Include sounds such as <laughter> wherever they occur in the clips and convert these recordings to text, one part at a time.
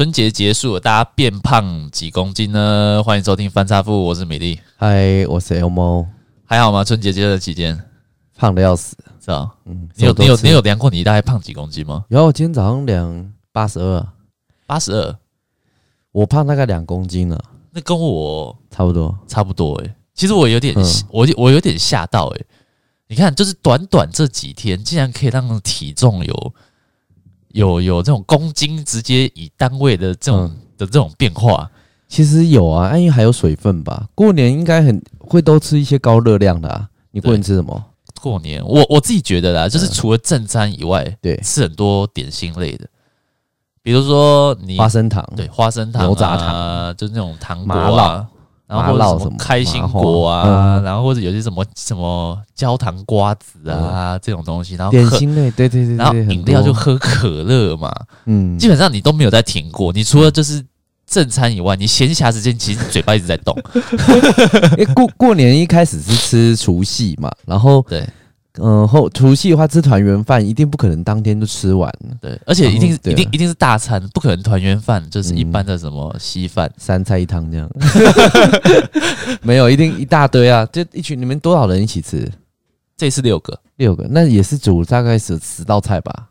春节结束了，大家变胖几公斤呢？欢迎收听翻差富，我是美丽。嗨，我是 Elmo。还好吗？春节这期间胖的要死，是吧？嗯，你有你有你有量过你大概胖几公斤吗？然后我今天早上量八十二，八十二，我胖大概两公斤了。那跟我差不多，差不多诶、欸。其实我有点，嗯、我我有点吓到诶、欸。你看，就是短短这几天，竟然可以让体重有。有有这种公斤直接以单位的这种、嗯、的这种变化，其实有啊，因为还有水分吧。过年应该很会都吃一些高热量的啊。你过年吃什么？过年我我自己觉得啦，就是除了正餐以外，对，吃很多点心类的，比如说你花生糖，对，花生糖、啊、牛轧糖，就是那种糖果啊。然后或者什么开心果啊，然后或者有些什么什么焦糖瓜子啊这种东西，然后点心类，对对对，然后饮料就喝可乐嘛，嗯，基本上你都没有在停过，你除了就是正餐以外，你闲暇时间其实嘴巴一直在动。<laughs> 因为过过年一开始是吃除夕嘛，然后对。嗯，后除夕的话吃团圆饭，一定不可能当天就吃完。对，而且一定是一定一定是大餐，不可能团圆饭就是一般的什么稀饭、嗯、三菜一汤这样。<laughs> 没有，一定一大堆啊！就一群你们多少人一起吃？这次六个，六个，那也是煮大概是十道菜吧？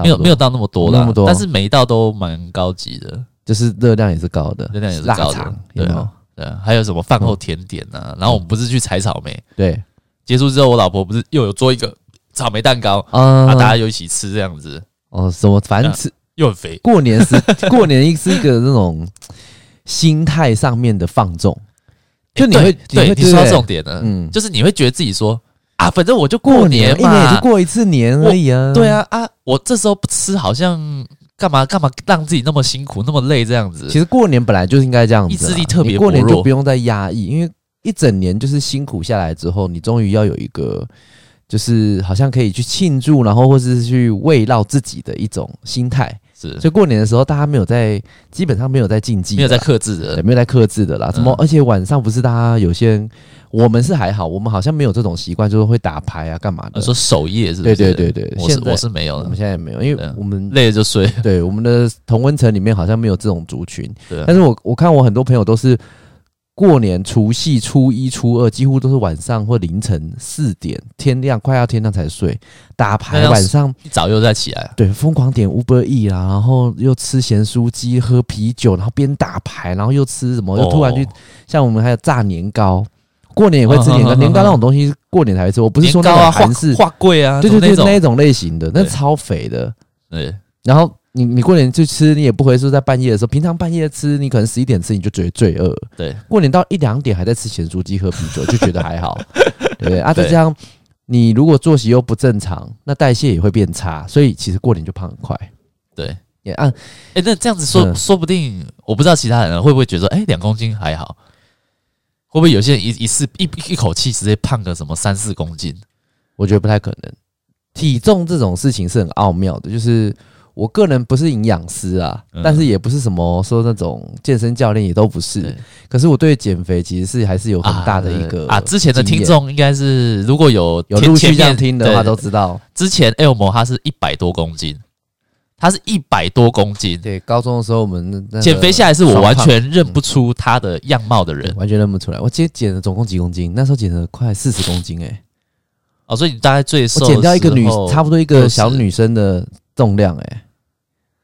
没有没有到那么多啦，那么多，但是每一道都蛮高级的，就是热量也是高的，热量也是高的。对啊，对啊，还有什么饭后甜点啊？嗯、然后我们不是去采草莓？对。结束之后，我老婆不是又有做一个草莓蛋糕啊，大家又一起吃这样子哦。什么反正吃又很肥。过年是 <laughs> 过年，一是一个那种心态上面的放纵，就你会对你说到重点了，嗯，就是你会觉得自己说啊，反正我就过年，一年也就过一次年而已啊。对啊啊，我这时候不吃，好像干嘛干嘛让自己那么辛苦那么累这样子。其实过年本来就是应该这样子，意志力特别过年就不用再压抑，因为。一整年就是辛苦下来之后，你终于要有一个，就是好像可以去庆祝，然后或是去慰劳自己的一种心态。是，所以过年的时候，大家没有在，基本上没有在禁忌，没有在克制的，没有在克制的啦。什么？嗯、而且晚上不是大家有些人，我们是还好，我们好像没有这种习惯，就是会打牌啊，干嘛的？说守夜是不是？对对对对，我是我是没有的，我们现在也没有，因为我们累了就睡。对，我们的同温层里面好像没有这种族群。对，但是我我看我很多朋友都是。过年除夕、初一、初二，几乎都是晚上或凌晨四点，天亮快要天亮才睡，打牌。晚上一早又再起来，对，疯狂点 Uber Eats 啦，然后又吃咸酥鸡、喝啤酒，然后边打牌，然后又吃什么，又突然去像我们还有炸年糕，过年也会吃年糕，年糕那种东西过年才会吃。我不是说那个韩式花贵啊，对对对，那种类型的，那超肥的，对，然后。你你过年去吃，你也不会说在半夜的时候，平常半夜吃，你可能十一点吃，你就觉得罪恶。对，过年到一两点还在吃咸酥鸡、喝啤酒，就觉得还好，<laughs> 对不对？啊，再这样，你如果作息又不正常，那代谢也会变差，所以其实过年就胖很快。对，也按，哎，那这样子说，说不定我不知道其他人会不会觉得说，哎，两公斤还好，会不会有些人一一次一一口气直接胖个什么三四公斤？我觉得不太可能。体重这种事情是很奥妙的，就是。我个人不是营养师啊，嗯、但是也不是什么说那种健身教练，也都不是。可是我对减肥其实是还是有很大的一个啊，啊。之前的听众应该是如果有有陆续这样听的话，都知道之前 Elmo 他是一百多公斤，他是一百多公斤。对，高中的时候我们减肥下来是我完全认不出他的样貌的人，完全认不出来。我今天减了总共几公斤？那时候减了快四十公斤诶、欸。哦，所以你大概最瘦，我减掉一个女，差不多一个小女生的重量哎、欸。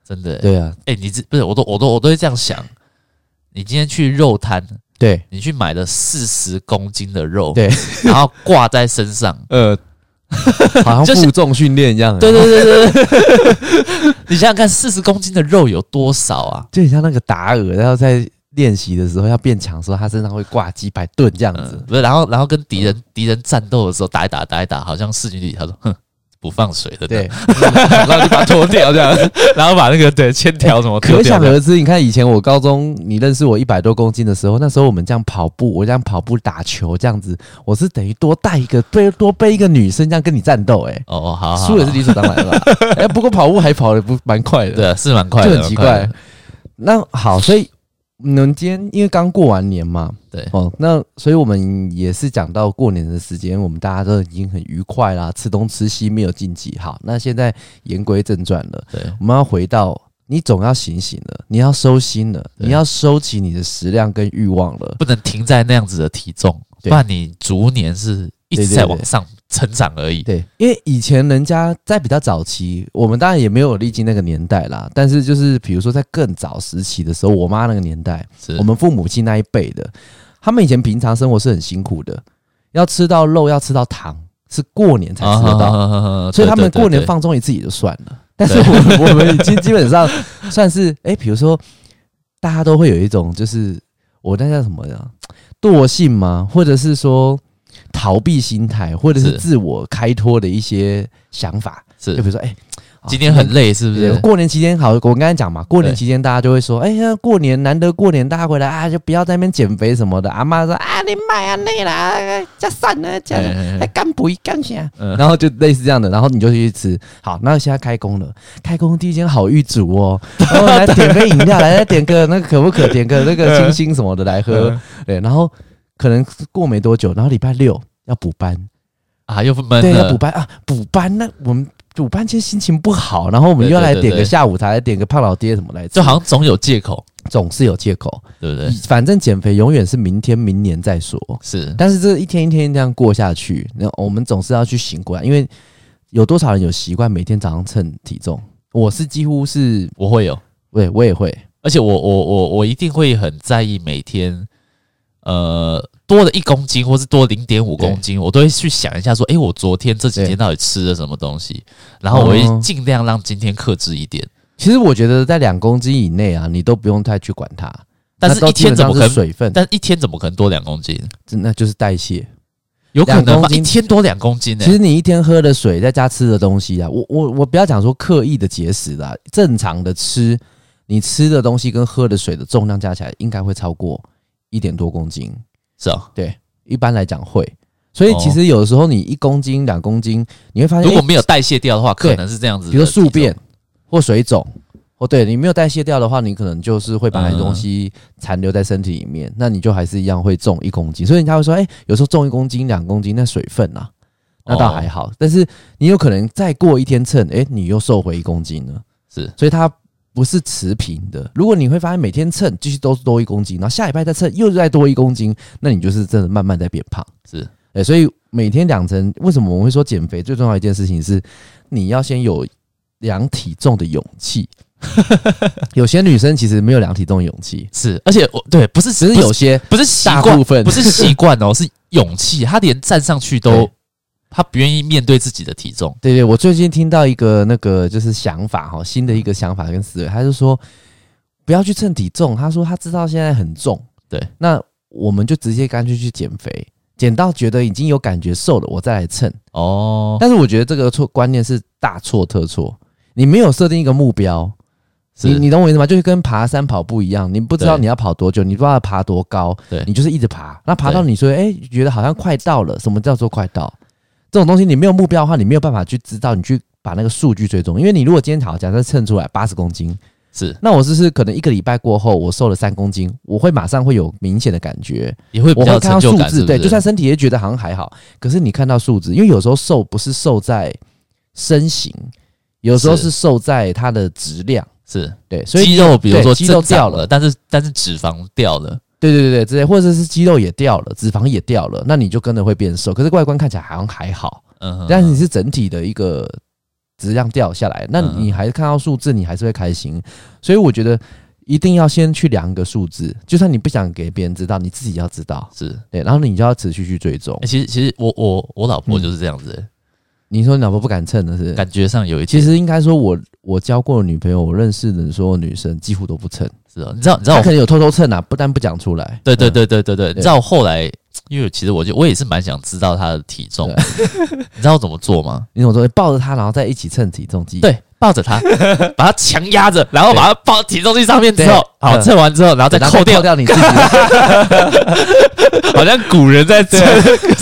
真的、欸、对啊，哎、欸，你这不是我都我都我都会这样想。你今天去肉摊，对，你去买了四十公斤的肉，对，<laughs> 然后挂在身上，<laughs> 呃，好像负重训练一样。对对对对对，<laughs> 你想想看，四十公斤的肉有多少啊？就很像那个达尔，然后在练习的时候要变强的时候，他身上会挂几百吨这样子。嗯、不是，然后然后跟敌人敌、嗯、人战斗的时候打一打打一打，好像势均力敌。他说，哼。不放水的，对，<laughs> 然后就把它脱掉这样，<laughs> 然后把那个对铅条什么，可想而知。你看以前我高中，你认识我一百多公斤的时候，那时候我们这样跑步，我这样跑步打球这样子，我是等于多带一个背多背一个女生这样跟你战斗，哎，哦哦，好，输也是理所当然的。哎，不过跑步还跑得不蛮快的，对，是蛮快的，就很奇怪。那好，所以。你们今天因为刚过完年嘛，对。哦，那所以我们也是讲到过年的时间，我们大家都已经很愉快啦，吃东吃西没有禁忌。好，那现在言归正传了，对，我们要回到你总要醒醒了，你要收心了，你要收起你的食量跟欲望了，不能停在那样子的体重，不然你逐年是一直在往上成长而已。对，因为以前人家在比较早期，我们当然也没有历经那个年代啦，但是就是比如说在更早时期的时候，我妈那个年代，我们父母亲那一辈的，他们以前平常生活是很辛苦的，要吃到肉，要吃到糖，是过年才吃得到，所以他们过年放纵一次也就算了。但是我们我们已经基本上算是哎，比如说大家都会有一种就是我那叫什么呀，惰性吗？或者是说逃避心态，或者是自我开脱的一些想法，是。就比如说哎。今天很累，是不是？过年期间好，我刚才讲嘛，过年期间大家就会说，哎呀，过年难得过年，大家回来啊，就不要在那边减肥什么的。阿妈说啊，你买啊累了，加散了，加还干不一干下，然后就类似这样的，然后你就去吃。好，那现在开工了，开工第一间好玉煮哦，<laughs> 然后来点杯饮料，来来点个那个可不可，点个那个清新什么的来喝。对，然后可能过没多久，然后礼拜六要补班。啊，又闷，对，要补班。啊，补班那我们。补班其实心情不好，然后我们又要来点个下午茶，来点个胖老爹什么来着，就好像总有借口，总是有借口，对不对？反正减肥永远是明天、明年再说。是，但是这一天一天这样过下去，那我们总是要去醒过来，因为有多少人有习惯每天早上称体重？我是几乎是我会有，对，我也会，而且我我我我一定会很在意每天，呃。多了一公斤，或是多零点五公斤，我都会去想一下，说，哎、欸，我昨天这几天到底吃了什么东西？然后我会尽量让今天克制一点。其实我觉得在两公斤以内啊，你都不用太去管它。但是一天怎么可能水分？但一天怎么可能多两公斤？那就是代谢，有可能一天多两公斤呢、欸。其实你一天喝的水，再加吃的东西啊，我我我不要讲说刻意的节食啦，正常的吃，你吃的东西跟喝的水的重量加起来，应该会超过一点多公斤。是啊，对，一般来讲会，所以其实有的时候你一公斤、两公斤，你会发现如果没有代谢掉的话，可能是这样子。比如说宿便或水肿，哦对你没有代谢掉的话，你可能就是会把那东西残留在身体里面，那你就还是一样会重一公斤。所以人家会说，哎，有时候重一公斤、两公斤，那水分啊，那倒还好。但是你有可能再过一天称，哎，你又瘦回一公斤了。是，所以它。不是持平的。如果你会发现每天称继续都是多一公斤，然后下礼拜再称又再多一公斤，那你就是真的慢慢在变胖。是，哎，所以每天量称，为什么我们会说减肥最重要一件事情是，你要先有量体重的勇气。<laughs> 有些女生其实没有量体重的勇气，是，而且我对不是只是有些不是习惯，不是习惯哦，是勇气，她连站上去都。<laughs> 他不愿意面对自己的体重。对对，我最近听到一个那个就是想法哈，新的一个想法跟思维，他就说不要去称体重。他说他知道现在很重，对，那我们就直接干脆去减肥，减到觉得已经有感觉瘦了，我再来称。哦，但是我觉得这个错观念是大错特错。你没有设定一个目标，你你懂我意思吗？就是跟爬山跑步一样，你不知道你要跑多久，你不知道要爬多高，对，你就是一直爬，那爬到你说哎觉得好像快到了，什么叫做快到？这种东西你没有目标的话，你没有办法去知道，你去把那个数据追踪。因为你如果今天好，假设称出来八十公斤，是，那我是不是可能一个礼拜过后，我瘦了三公斤，我会马上会有明显的感觉，也会比较成就感，我会看到数字，对，就算身体也觉得好像还好，可是你看到数字，因为有时候瘦不是瘦在身形，有时候是瘦在它的质量，是。对，所以肌肉比如说肌肉掉了，但是但是脂肪掉了。对对对对，之类，或者是肌肉也掉了，脂肪也掉了，那你就跟着会变瘦。可是外观看起来好像还好，嗯，但是你是整体的一个质量掉下来，那你还是看到数字，你还是会开心。所以我觉得一定要先去量个数字，就算你不想给别人知道，你自己要知道，是对，然后你就要持续去追踪。其实其实我我我老婆就是这样子。你说你老婆不敢称的是？感觉上有一，其实应该说我我交过的女朋友，我认识的所有女生几乎都不称。是啊，你知道，你知道，我可能有偷偷称啊，不但不讲出来。对对对对对对，你知道我后来，因为其实我就我也是蛮想知道他的体重。<laughs> 你知道我怎么做吗？<laughs> 你怎么做？抱着他，然后再一起称体重计。对，抱着他，<laughs> 把他强压着，然后把他抱体重计上面之后，好称完之后，然后再扣掉掉你自己。好像古人在称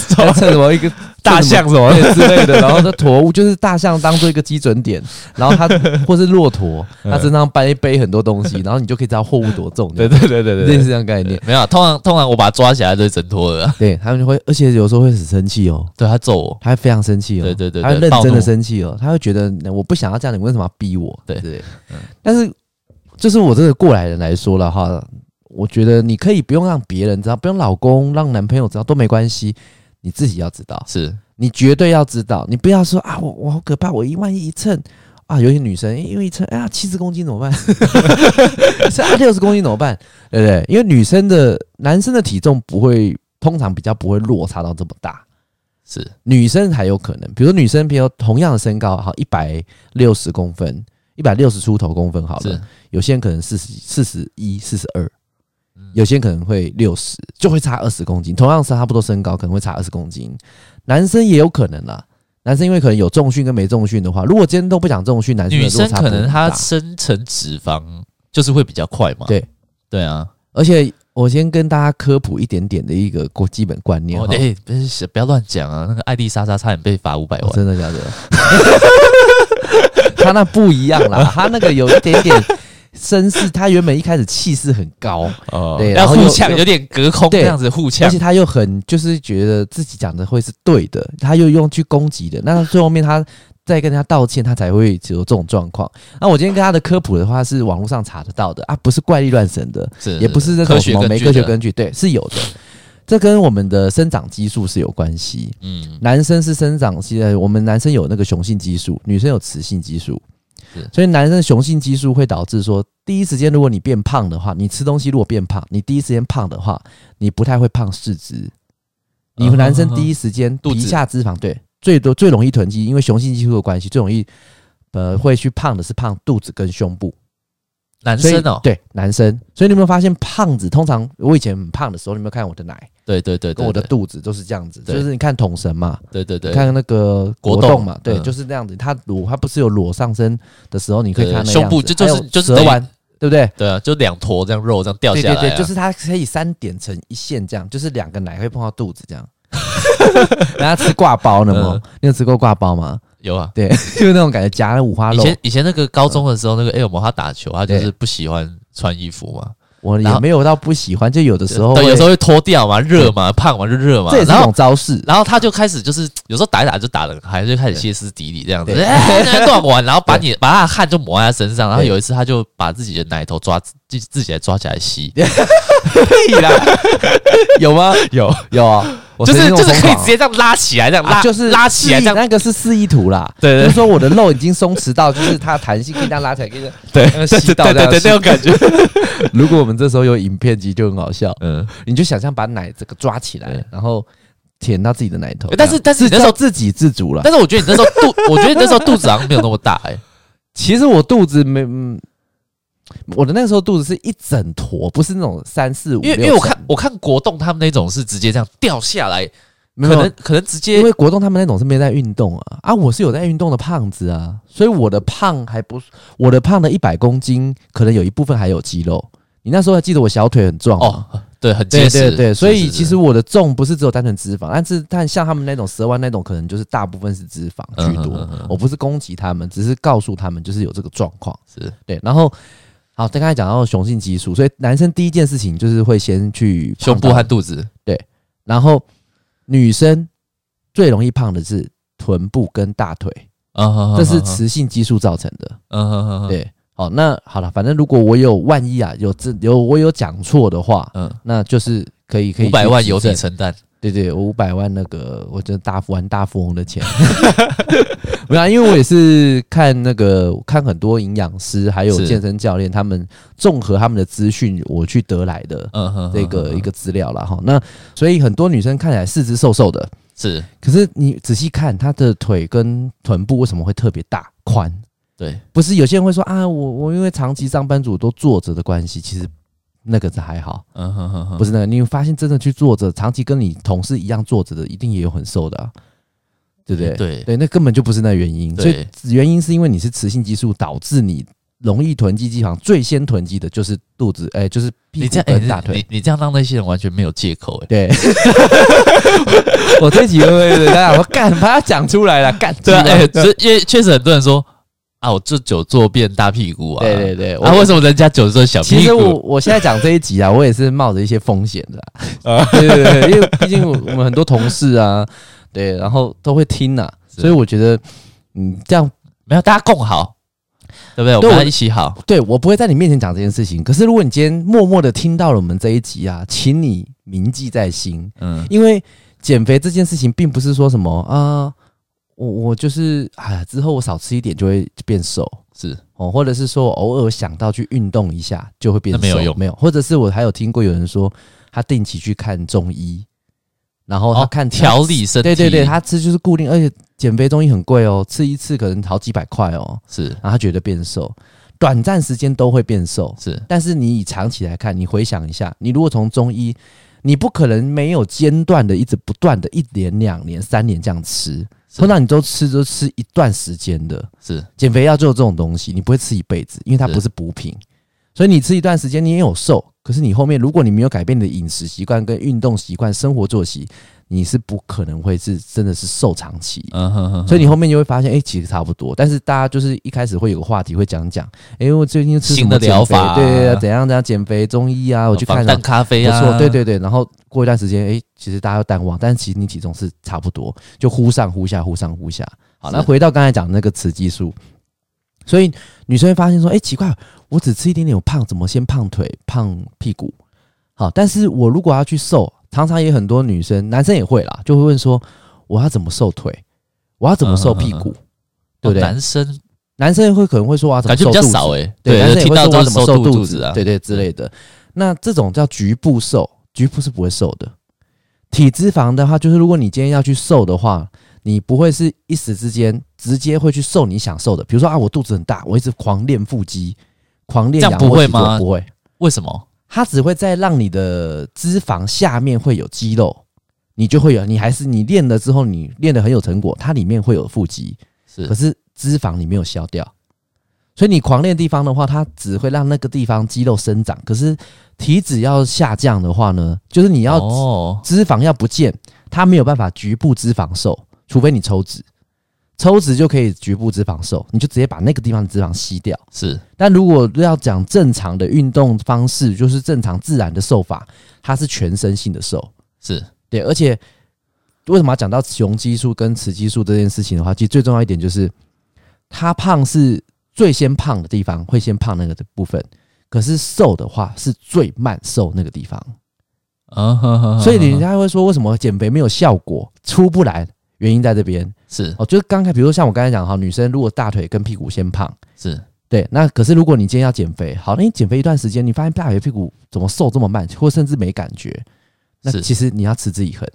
称什么一个。大象什么之类的，<laughs> 然后这驼物就是大象当做一个基准点，<laughs> 然后它或是骆驼，它身上背背很多东西，然后你就可以知道货物多重。对对对对对，类似这样概念。没有，通常通常我把它抓起来就挣脱了。对，他们就会，而且有时候会很生气哦。对，他揍我，他会非常生气哦。对对对，他会认真的生气哦。他会觉得我不想要这样，你为什么要逼我？对对。但是就是我这个过来人来说了哈，我觉得你可以不用让别人知道，不用老公让男朋友知道都没关系，你自己要知道，是你绝对要知道，你不要说啊，我我好可怕，我一万一一称啊，有些女生因为一称哎呀七十公斤怎么办？<laughs> 是啊六十公斤怎么办？对不对？因为女生的男生的体重不会通常比较不会落差到这么大，是女生才有可能，比如说女生比如同样的身高，好一百六十公分。一百六十出头公分好了，有些人可能四十四十一、四十二，有些人可能会六十，就会差二十公斤。同样是差不多身高，可能会差二十公斤。男生也有可能啦，男生因为可能有重训跟没重训的话，如果今天都不讲重训，男生女生可能他生成脂肪就是会比较快嘛。对对啊，而且我先跟大家科普一点点的一个过基本观念。哎，不是不要乱讲啊！那个艾丽莎莎差点被罚五百万，真的假的？<laughs> 他那不一样啦，他那个有一点点绅士，他原本一开始气势很高，哦，对，然后互呛，有点隔空这样子互呛，而且他又很就是觉得自己讲的会是对的，他又用去攻击的，那最后面他再跟人家道歉，他才会有这种状况。那我今天跟他的科普的话是网络上查得到的啊，不是怪力乱神的，是也不是那种什么没科学根据，对，是有的。这跟我们的生长激素是有关系。嗯，男生是生长期，我们男生有那个雄性激素，女生有雌性激素。所以男生雄性激素会导致说，第一时间如果你变胖的话，你吃东西如果变胖，你第一时间胖的话，你不太会胖四肢。你们男生第一时间皮下脂肪对最多最容易囤积，因为雄性激素的关系，最容易呃会去胖的是胖肚子跟胸部。男生哦，对男生，所以你有没有发现胖子通常我以前很胖的时候，你有没有看我的奶？对对对，跟我的肚子都是这样子，就是你看桶神嘛，对对对，看那个国栋嘛，对，就是这样子。他裸，他不是有裸上身的时候，你可以看那胸部就就是就是蛇丸，对不对？对啊，就两坨这样肉这样掉下来，对对对，就是它可以三点成一线这样，就是两个奶会碰到肚子这样。<laughs> 然后吃挂包呢吗？你有吃过挂包吗？有啊，对，<laughs> 就是那种感觉夹了五花肉。以前以前那个高中的时候，那个 L 模他打球，他就是不喜欢穿衣服嘛。我也没有到不喜欢，就有的时候，对，有时候会脱掉嘛，热嘛，胖嘛就热嘛。这也是一种招式。然后他就开始就是有时候打一打就打得还就开始歇斯底里这样子，乱玩，然后把你把他的汗就抹在他身上。然后有一次他就把自己的奶头抓自自己来抓起来吸，<laughs> 有吗？<laughs> 有有啊。就是就是可以直接这样拉起来，这样拉就是拉起来，这样那个是示意图啦。对，就是说我的肉已经松弛到，就是它弹性可以这样拉起来，可以对吸到这样那种感觉。<laughs> 如果我们这时候有影片机，就很好笑。嗯，你就想象把奶这个抓起来，然后舔到自己的奶头。但是但是你那时候自给自足了。但是我觉得你那时候肚，我觉得你那时候肚子好像没有那么大哎。<laughs> 其实我肚子没嗯。我的那个时候肚子是一整坨，不是那种三四五。因为因为我看我看国栋他们那种是直接这样掉下来，可能可能直接。因为国栋他们那种是没在运动啊啊，我是有在运动的胖子啊，所以我的胖还不，我的胖的一百公斤，可能有一部分还有肌肉。你那时候还记得我小腿很壮哦，对，很结实。对对对，所以其实我的重不是只有单纯脂肪，但是但像他们那种蛇丸那种，可能就是大部分是脂肪居多。我不是攻击他们，只是告诉他们就是有这个状况，是对，然后。好，刚才讲到雄性激素，所以男生第一件事情就是会先去胸部和肚子，对。然后女生最容易胖的是臀部跟大腿，啊，这是雌性激素造成的，嗯，对。好，那好了，反正如果我有万一啊，有这有我有讲错的话，嗯，那就是可以可以五百万由你承担。对对，五百万那个，我就大玩大富翁的钱，<laughs> 没有，因为我也是看那个看很多营养师还有健身教练，他们综合他们的资讯，我去得来的这个一个资料了哈。那所以很多女生看起来四肢瘦瘦的，是，可是你仔细看她的腿跟臀部为什么会特别大宽？对，不是有些人会说啊，我我因为长期上班族都坐着的关系，其实。那个是还好，嗯哼哼哼，不是那个，你有发现真的去坐着，长期跟你同事一样坐着的，一定也有很瘦的，啊，对不对？对。对，那根本就不是那原因，所以原因是因为你是雌性激素导致你容易囤积脂肪，最先囤积的就是肚子，哎，就是屁股跟大腿。你你这样让那些人完全没有借口，哎，对，<laughs> 我这几位对大家我干，把它讲出来了，干，对啊，哎，这因为确实很多人说。啊，我这久坐变大屁股啊！对对对，啊，为什么人家久坐小屁股？其实我我现在讲这一集啊，我也是冒着一些风险的啊。<laughs> 对对对，因为毕竟我们很多同事啊，对，然后都会听呐，所以我觉得，嗯，这样没有大家共好，对不对？我们要一起好。对，我不会在你面前讲这件事情。可是如果你今天默默的听到了我们这一集啊，请你铭记在心。嗯，因为减肥这件事情并不是说什么啊，我我就是哎呀，之后我少吃一点就会变瘦，是哦，或者是说偶尔想到去运动一下就会变瘦，没有用，没有。或者是我还有听过有人说他定期去看中医。然后他看调、哦、理身体，对对对，他吃就是固定，而且减肥中医很贵哦，吃一次可能好几百块哦。是，然后他觉得变瘦，短暂时间都会变瘦，是。但是你以长期来看，你回想一下，你如果从中医，你不可能没有间断的一直不断的一年、两年、三年这样吃，通常你都吃都吃一段时间的。是，减肥药就有这种东西，你不会吃一辈子，因为它不是补品，所以你吃一段时间你也有瘦。可是你后面，如果你没有改变你的饮食习惯、跟运动习惯、生活作息，你是不可能会是真的是瘦长期。所以你后面就会发现，哎、欸，其实差不多。但是大家就是一开始会有个话题会讲讲，哎、欸，我最近吃什么新的疗法，对对对，怎样怎样减肥中医啊，我去看淡咖啡啊，不错，对对对。然后过一段时间，哎、欸，其实大家要淡忘，但是其实你体重是差不多，就忽上忽下，忽上忽下。好，那回到刚才讲的那个雌激素，所以女生会发现说，哎、欸，奇怪，我只吃一点点，我胖，怎么先胖腿、胖屁股？好，但是我如果要去瘦，常常也很多女生、男生也会啦，就会问说，我要怎么瘦腿？我要怎么瘦屁股？嗯、对不对？男生，男生会可能会说，我要怎么瘦肚子？感觉比较少哎、欸，对，男生也会说我要怎么瘦肚子啊？对对之类的。那这种叫局部瘦，局部是不会瘦的。体脂肪的话，就是如果你今天要去瘦的话，你不会是一时之间直接会去瘦你想瘦的。比如说啊，我肚子很大，我一直狂练腹肌，狂练，这样不会吗？不会，为什么？它只会在让你的脂肪下面会有肌肉，你就会有。你还是你练了之后，你练得很有成果，它里面会有腹肌，是。可是脂肪你没有消掉，所以你狂练地方的话，它只会让那个地方肌肉生长。可是体脂要下降的话呢，就是你要脂肪要不见，它没有办法局部脂肪瘦，除非你抽脂。抽脂就可以局部脂肪瘦，你就直接把那个地方的脂肪吸掉。是，但如果要讲正常的运动方式，就是正常自然的瘦法，它是全身性的瘦。是对，而且为什么要讲到雄激素跟雌激素这件事情的话，其实最重要一点就是，它胖是最先胖的地方，会先胖那个的部分，可是瘦的话是最慢瘦那个地方。啊，所以人家会说，为什么减肥没有效果，出不来？原因在这边是哦，就是刚才比如说像我刚才讲哈，女生如果大腿跟屁股先胖是对，那可是如果你今天要减肥，好，那你减肥一段时间，你发现大腿屁股怎么瘦这么慢，或甚至没感觉，那其实你要持之以恒，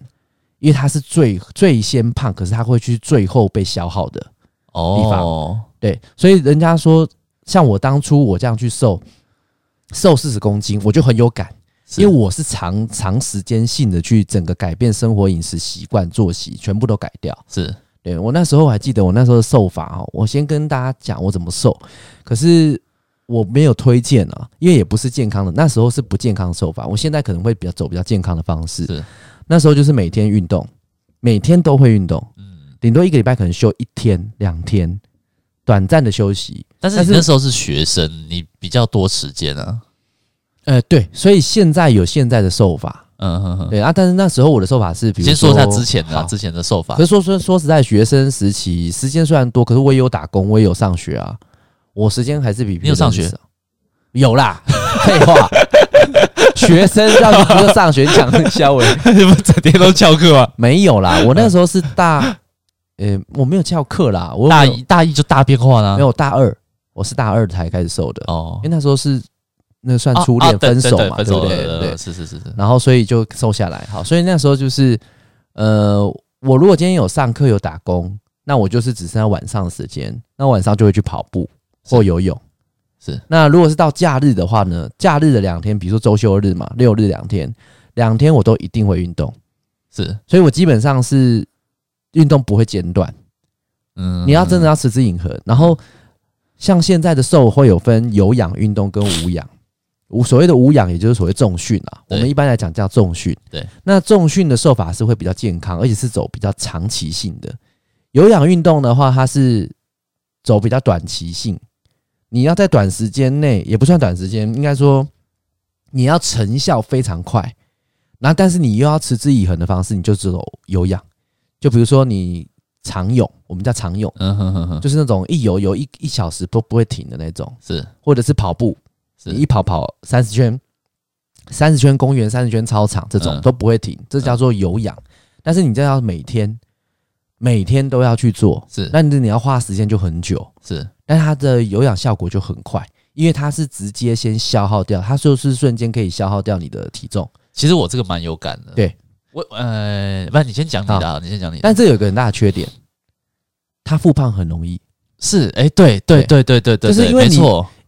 因为它是最最先胖，可是它会去最后被消耗的地方。哦，对，所以人家说像我当初我这样去瘦，瘦四十公斤，我就很有感。因为我是长长时间性的去整个改变生活饮食习惯作息，全部都改掉。是对，我那时候还记得我那时候的瘦法哦，我先跟大家讲我怎么瘦，可是我没有推荐啊，因为也不是健康的，那时候是不健康的瘦法。我现在可能会比较走比较健康的方式。是那时候就是每天运动，每天都会运动，嗯，顶多一个礼拜可能休一天两天，短暂的休息。但是你那时候是学生，你比较多时间啊。呃，对，所以现在有现在的瘦法，嗯哼哼，对啊，但是那时候我的受法是，比如说，先说一下之前的、啊、之前的受法。可是说说说实在，学生时期时间虽然多，可是我也有打工，我也有上学啊，我时间还是比。你有上学？有啦，<laughs> 废话，学生让你不就上学讲肖伟，你们 <laughs> 整天都翘课啊？没有啦，我那时候是大，呃、欸，我没有翘课啦，我大一大一就大变化啦，没有大二，我是大二才开始瘦的哦，因为那时候是。那算初恋分手嘛，对不对？对，是是是是。然后所以就瘦下来，好，所以那时候就是，呃，我如果今天有上课有打工，那我就是只剩下晚上的时间，那晚上就会去跑步或游泳。是。那如果是到假日的话呢？假日的两天，比如说周休日嘛，六日两天，两天我都一定会运动。是。所以我基本上是运动不会间断。嗯。你要真的要持之以恒，然后像现在的瘦会有分有氧运动跟无氧。无所谓的无氧，也就是所谓重训啊。我们一般来讲叫重训。对，那重训的受法是会比较健康，而且是走比较长期性的。有氧运动的话，它是走比较短期性。你要在短时间内，也不算短时间，应该说你要成效非常快。那但是你又要持之以恒的方式，你就只走有氧。就比如说你长泳，我们叫长泳，嗯哼哼哼，就是那种一游游一一小时都不会停的那种，是，或者是跑步，是你一跑跑三十圈，三十圈公园，三十圈操场，这种都不会停，这叫做有氧。但是你这要每天每天都要去做，是，那你你要花时间就很久，是，但它的有氧效果就很快，因为它是直接先消耗掉，它就是瞬间可以消耗掉你的体重。其实我这个蛮有感的，对。我呃，不然你先讲你的，啊，你先讲你的。但这有个很大的缺点，它复胖很容易。是，哎，对对对对对对，就是因为你，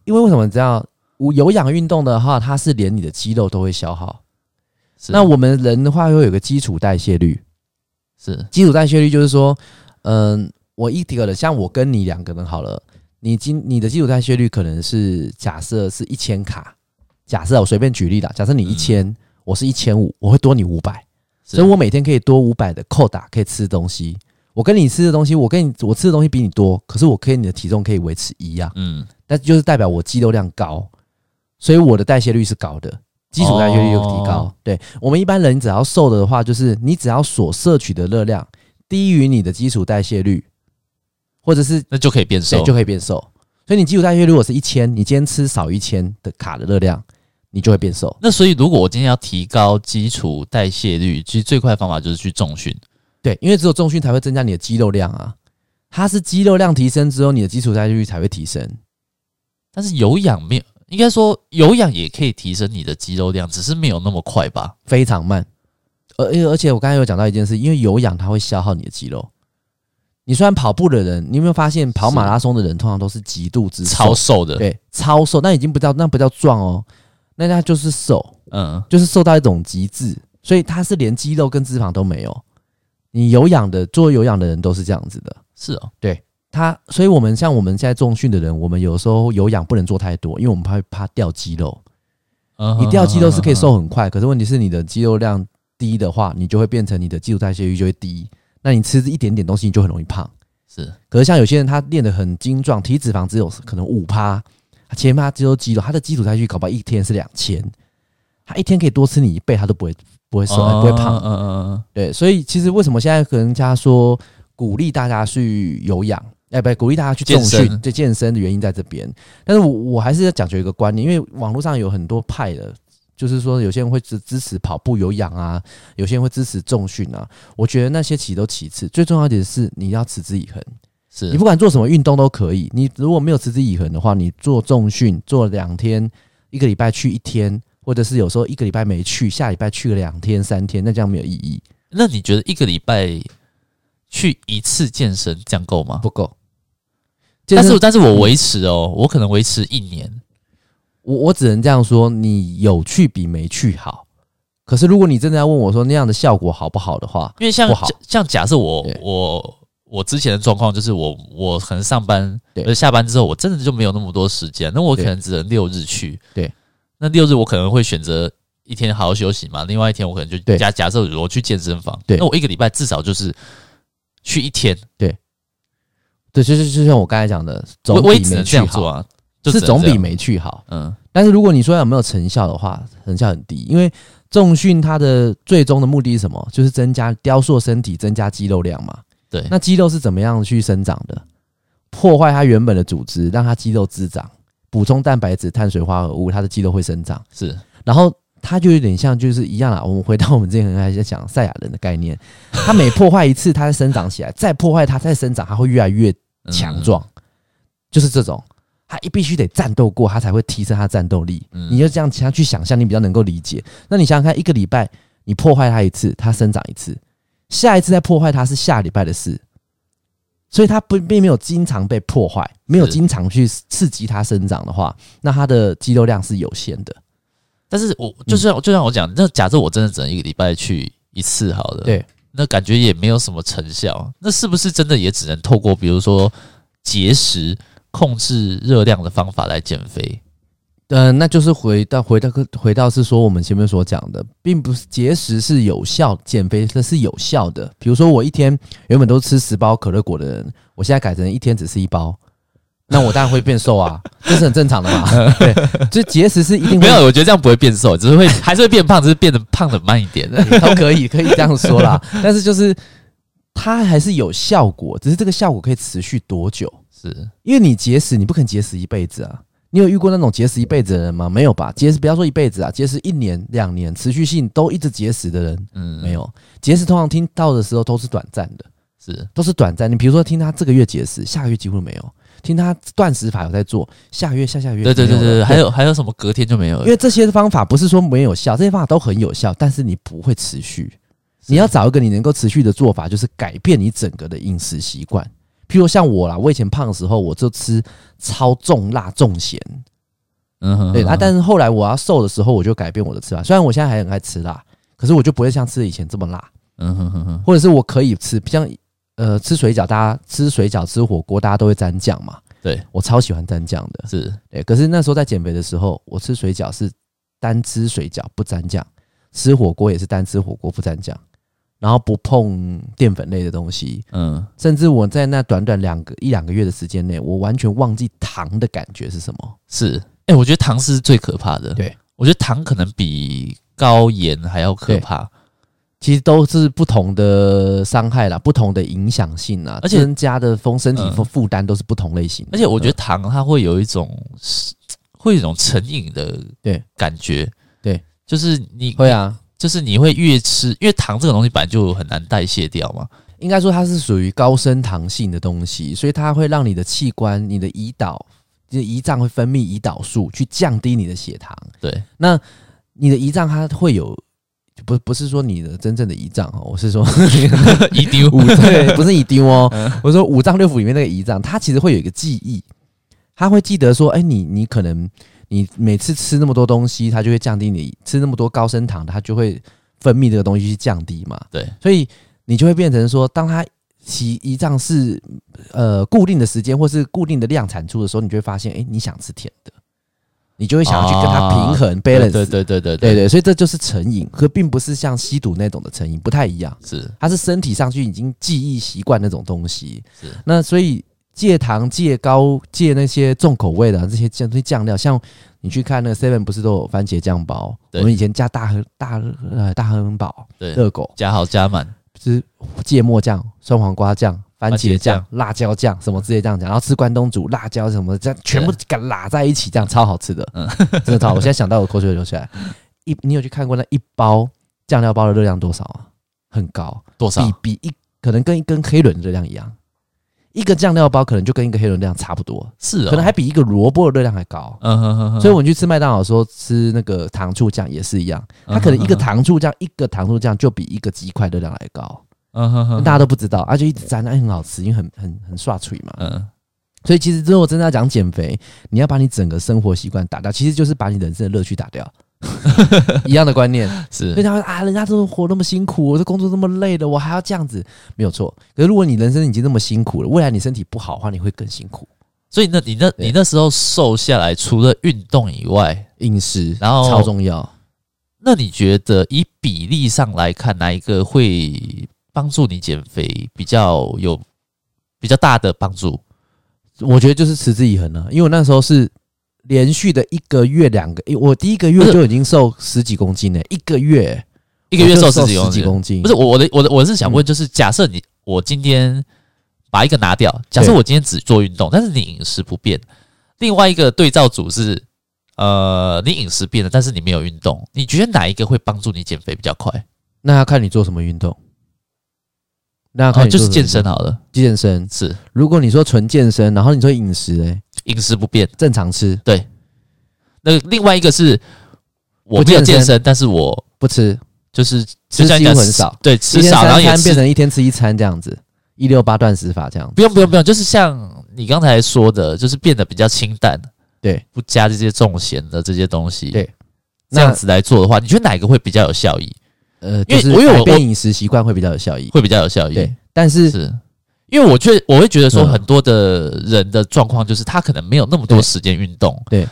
因为为什么这样？无有氧运动的话，它是连你的肌肉都会消耗。那我们人的话，会有个基础代谢率。是，基础代谢率就是说，嗯，我一个人，像我跟你两个人好了，你今你的基础代谢率可能是假设是一千卡，假设我随便举例啦，假设你一千，我是一千五，我会多你五百。所以我每天可以多五百的扣打，可以吃东西。我跟你吃的东西，我跟你我吃的东西比你多，可是我跟你的体重可以维持一样。嗯，那就是代表我肌肉量高，所以我的代谢率是高的，基础代谢率又提高。对，我们一般人只要瘦的话，就是你只要所摄取的热量低于你的基础代谢率，或者是那就可以变瘦，就可以变瘦。所以你基础代谢率如果是一千，你今天吃少一千的卡的热量。你就会变瘦。那所以，如果我今天要提高基础代谢率，其实最快的方法就是去重训。对，因为只有重训才会增加你的肌肉量啊。它是肌肉量提升之后，你的基础代谢率才会提升。但是有氧没有，应该说有氧也可以提升你的肌肉量，只是没有那么快吧？非常慢。而而且我刚才有讲到一件事，因为有氧它会消耗你的肌肉。你虽然跑步的人，你有没有发现跑马拉松的人通常都是极度之超瘦的？对，超瘦，那已经不叫那不叫壮哦。那他就是瘦，嗯，就是瘦到一种极致，所以他是连肌肉跟脂肪都没有。你有氧的做有氧的人都是这样子的，是哦，对他，所以我们像我们现在重训的人，我们有时候有氧不能做太多，因为我们怕怕掉肌肉。你掉肌肉是可以瘦很快，可是问题是你的肌肉量低的话，你就会变成你的基础代谢率就会低，那你吃一点点东西你就很容易胖。是，可是像有些人他练得很精壮，体脂肪只有可能五趴。他前面他肌肉肌肉，他的基础代谢搞不好一天是两千，他一天可以多吃你一倍，他都不会不会瘦，不会胖。嗯嗯嗯，对，所以其实为什么现在跟人家说鼓励大家去有氧，哎，不，鼓励大家去重训，这健身的原因在这边。但是我我还是要讲究一个观念，因为网络上有很多派的，就是说有些人会支支持跑步有氧啊，有些人会支持重训啊。我觉得那些其都其次，最重要一点是你要持之以恒。是你不管做什么运动都可以，你如果没有持之以恒的话，你做重训做两天，一个礼拜去一天，或者是有时候一个礼拜没去，下礼拜去个两天三天，那这样没有意义。那你觉得一个礼拜去一次健身这样够吗？不够。但是但是我维持哦，我可能维持一年。我我只能这样说，你有去比没去好。可是如果你真的要问我说那样的效果好不好的话，因为像像假设我我。我之前的状况就是我我可能上班，对，下班之后我真的就没有那么多时间，那我可能只能六日去，对，那六日我可能会选择一天好好休息嘛，另外一天我可能就假假设我去健身房，对，那我一个礼拜至少就是去一天，对，对，就是就像我刚才讲的，总比没去好啊，就是总比没去好，嗯，但是如果你说有没有成效的话，成效很低，因为重训它的最终的目的是什么？就是增加雕塑身体，增加肌肉量嘛。对，那肌肉是怎么样去生长的？破坏它原本的组织，让它肌肉滋长，补充蛋白质、碳水化合物，它的肌肉会生长。是，然后它就有点像，就是一样啦。我们回到我们之前还在讲赛亚人的概念，<laughs> 它每破坏一次，它再生长起来，再破坏它，再生长，它会越来越强壮。就是这种，它一必须得战斗过，它才会提升它战斗力。你就这样，其他去想象，你比较能够理解。那你想想看，一个礼拜你破坏它一次，它生长一次。下一次再破坏它是下礼拜的事，所以它不并没有经常被破坏，没有经常去刺激它生长的话，那它的肌肉量是有限的。但是我就是就像我讲，那假设我真的只能一个礼拜去一次好了，对，那感觉也没有什么成效，那是不是真的也只能透过比如说节食控制热量的方法来减肥？嗯、呃，那就是回到回到回到是说我们前面所讲的，并不是节食是有效，减肥那是有效的。比如说我一天原本都吃十包可乐果的人，我现在改成一天只吃一包，那我当然会变瘦啊，这是很正常的嘛。对，就节食是一定会没有，我觉得这样不会变瘦，只是会还是会变胖，只是变得胖的慢一点，都可以可以这样说啦。但是就是它还是有效果，只是这个效果可以持续多久？是因为你节食，你不肯节食一辈子啊。你有遇过那种节食一辈子的人吗？没有吧？节食不要说一辈子啊，节食一年、两年，持续性都一直节食的人，嗯，没有。节食通常听到的时候都是短暂的，是都是短暂。你比如说听他这个月节食，下个月几乎没有；听他断食法有在做，下个月、下下个月，对对对对，还有还有什么隔天就没有了？因为这些方法不是说没有效，这些方法都很有效，但是你不会持续。你要找一个你能够持续的做法，就是改变你整个的饮食习惯。譬如像我啦，我以前胖的时候，我就吃超重辣重咸，嗯哼，对啊。但是后来我要瘦的时候，我就改变我的吃法。虽然我现在还很爱吃辣，可是我就不会像吃以前这么辣，嗯哼哼哼。或者是我可以吃，像呃吃水饺，大家吃水饺吃火锅，大家都会沾酱嘛。对，我超喜欢沾酱的，是对。可是那时候在减肥的时候，我吃水饺是单吃水饺不沾酱，吃火锅也是单吃火锅不沾酱。然后不碰淀粉类的东西，嗯，甚至我在那短短两个一两个月的时间内，我完全忘记糖的感觉是什么。是，哎、欸，我觉得糖是最可怕的。对，我觉得糖可能比高盐还要可怕。其实都是不同的伤害啦，不同的影响性啊，而且增加的风身体负负担都是不同类型的。而且我觉得糖它会有一种，会有一种成瘾的对感觉。对，就是你会啊。就是你会越吃，因为糖这个东西本来就很难代谢掉嘛。应该说它是属于高升糖性的东西，所以它会让你的器官、你的胰岛、你的胰脏会分泌胰岛素去降低你的血糖。对，那你的胰脏它会有，不不是说你的真正的胰脏哦，我是说 <laughs> 胰丢五对，不是胰丢哦，我说五脏六腑里面那个胰脏，它其实会有一个记忆，它会记得说，哎，你你可能。你每次吃那么多东西，它就会降低你吃那么多高升糖，它就会分泌这个东西去降低嘛。对，所以你就会变成说，当它其胰脏是呃固定的时间或是固定的量产出的时候，你就会发现，哎、欸，你想吃甜的，你就会想要去跟它平衡 balance。对对对对对对对，所以这就是成瘾，可并不是像吸毒那种的成瘾，不太一样。是，它是身体上去已经记忆习惯那种东西。是，那所以。戒糖、戒高、戒那些重口味的这些酱这些酱料，像你去看那个 Seven 不是都有番茄酱包？我们以前加大亨大呃大亨堡，对，热狗加好加满，是芥末酱、酸黄瓜酱、番茄酱、辣椒酱什么之类这样讲，然后吃关东煮辣椒什么的，这样全部给拉在一起，这样超好吃的，嗯，<laughs> 真的超好。我现在想到我口水流出来。一，你有去看过那一包酱料包的热量多少啊？很高，多少？比比一可能跟一根黑轮的热量一样。一个酱料包可能就跟一个黑轮量差不多，是，可能还比一个萝卜的热量还高。嗯哼哼。所以我们去吃麦当劳说吃那个糖醋酱也是一样，它可能一个糖醋酱一个糖醋酱就比一个鸡块热量还高。嗯哼哼。大家都不知道，而且一直沾，那很好吃，因为很很很刷嘴嘛。嗯。所以其实之后真的要讲减肥，你要把你整个生活习惯打掉，其实就是把你人生的乐趣打掉。<laughs> 一样的观念是，所以他说啊，人家都活那么辛苦，我这工作这么累的，我还要这样子，没有错。可是如果你人生已经那么辛苦了，未来你身体不好的话，你会更辛苦。所以那你那，你那时候瘦下来，除了运动以外，饮食然后超重要。那你觉得以比例上来看，哪一个会帮助你减肥比较有比较大的帮助？我觉得就是持之以恒了，因为我那时候是。连续的一个月两个，我第一个月就已经瘦十几公斤呢。一个月一个月瘦十几公斤，不是我我的我的我是想问，就是假设你我今天把一个拿掉，假设我今天只做运动，但是你饮食不变，另外一个对照组是呃你饮食变了，但是你没有运动，你觉得哪一个会帮助你减肥比较快？那要看你做什么运动，那要看就是健身好了，健身是。如果你说纯健身，然后你说饮食诶。饮食不变，正常吃。对，那另外一个是，我没有健身，但是我不吃，就是吃几乎很少，对，吃少，然后也变成一天吃一餐这样子，一六八断食法这样子。不用不用不用，就是像你刚才说的，就是变得比较清淡，对，不加这些重咸的这些东西，对，这样子来做的话，你觉得哪一个会比较有效益？呃，因为我有变饮食习惯会比较有效益，会比较有效益。对，但是是。因为我觉我会觉得说，很多的人的状况就是他可能没有那么多时间运动，对，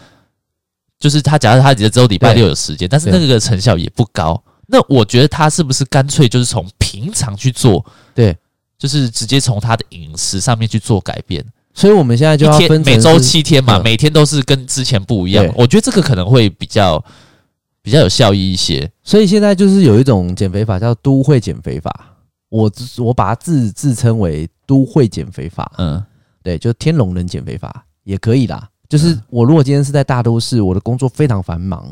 就是他假设他只有礼拜六有时间，但是那个成效也不高。那我觉得他是不是干脆就是从平常去做，对，就是直接从他的饮食上面去做改变。所以我们现在就要分每周七天嘛，每天都是跟之前不一样。我觉得这个可能会比较比较有效益一些。所以现在就是有一种减肥法叫都会减肥法。我我把它自自称为都会减肥法，嗯，对，就天龙人减肥法也可以啦。就是我如果今天是在大都市，我的工作非常繁忙，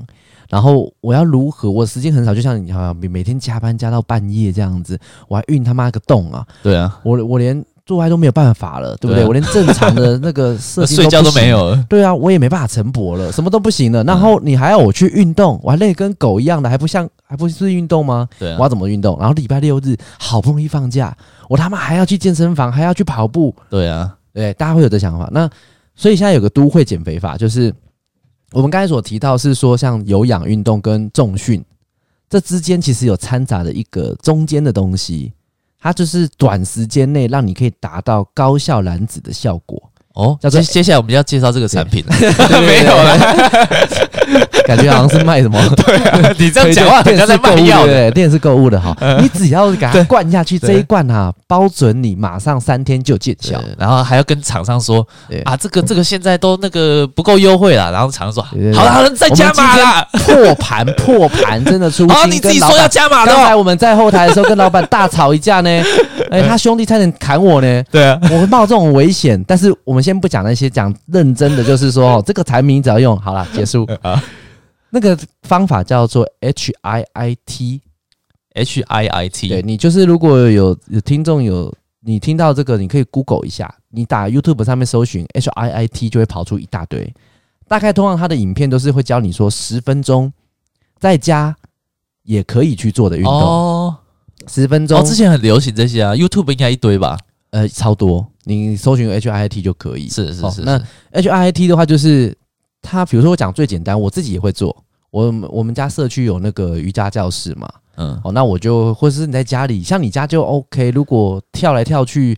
然后我要如何？我时间很少，就像你好像每每天加班加到半夜这样子，我还运他妈个洞啊！对啊，我我连。做爱都没有办法了，对不对？啊、我连正常的那个 <laughs> 射精睡觉都没有了。对啊，我也没办法晨勃了，什么都不行了。然后你还要我去运动，我还累跟狗一样的，还不像，还不是运动吗？对、啊，我要怎么运动？然后礼拜六日好不容易放假，我他妈还要去健身房，还要去跑步。对啊，对，大家会有这想法。那所以现在有个都会减肥法，就是我们刚才所提到是说，像有氧运动跟重训这之间其实有掺杂的一个中间的东西。它就是短时间内让你可以达到高效燃脂的效果。哦。接接下来我们要介绍这个产品了，<laughs> 没有了，感觉好像是卖什么？对啊，你这样讲话，人家在卖药，对，电视购物的哈。<laughs> 你只要给它灌下去，这一罐哈，包准你马上三天就见效。然后还要跟厂商说啊，这个这个现在都那个不够优惠了。然后厂商说好了好了，再加码了，破盘破盘，真的出清。你自己说要加码的。刚才我们在后台的时候跟老板大吵一架呢。哎、欸，他兄弟差点砍我呢。对啊，我会冒这种危险。但是我们先不讲那些，讲认真的，就是说，<laughs> 哦，这个产品只要用好了，结束。<laughs> 啊，那个方法叫做 H I I T，H I I T。对，你就是如果有有听众有你听到这个，你可以 Google 一下，你打 YouTube 上面搜寻 H I I T 就会跑出一大堆。大概通常他的影片都是会教你说十分钟在家也可以去做的运动。哦十分钟，哦，之前很流行这些啊，YouTube 应该一堆吧？呃，超多，你搜寻 HIIT 就可以。是是是，是，那 HIIT 的话，就是它，比如说我讲最简单，我自己也会做。我我们家社区有那个瑜伽教室嘛，嗯，哦，那我就或者是你在家里，像你家就 OK。如果跳来跳去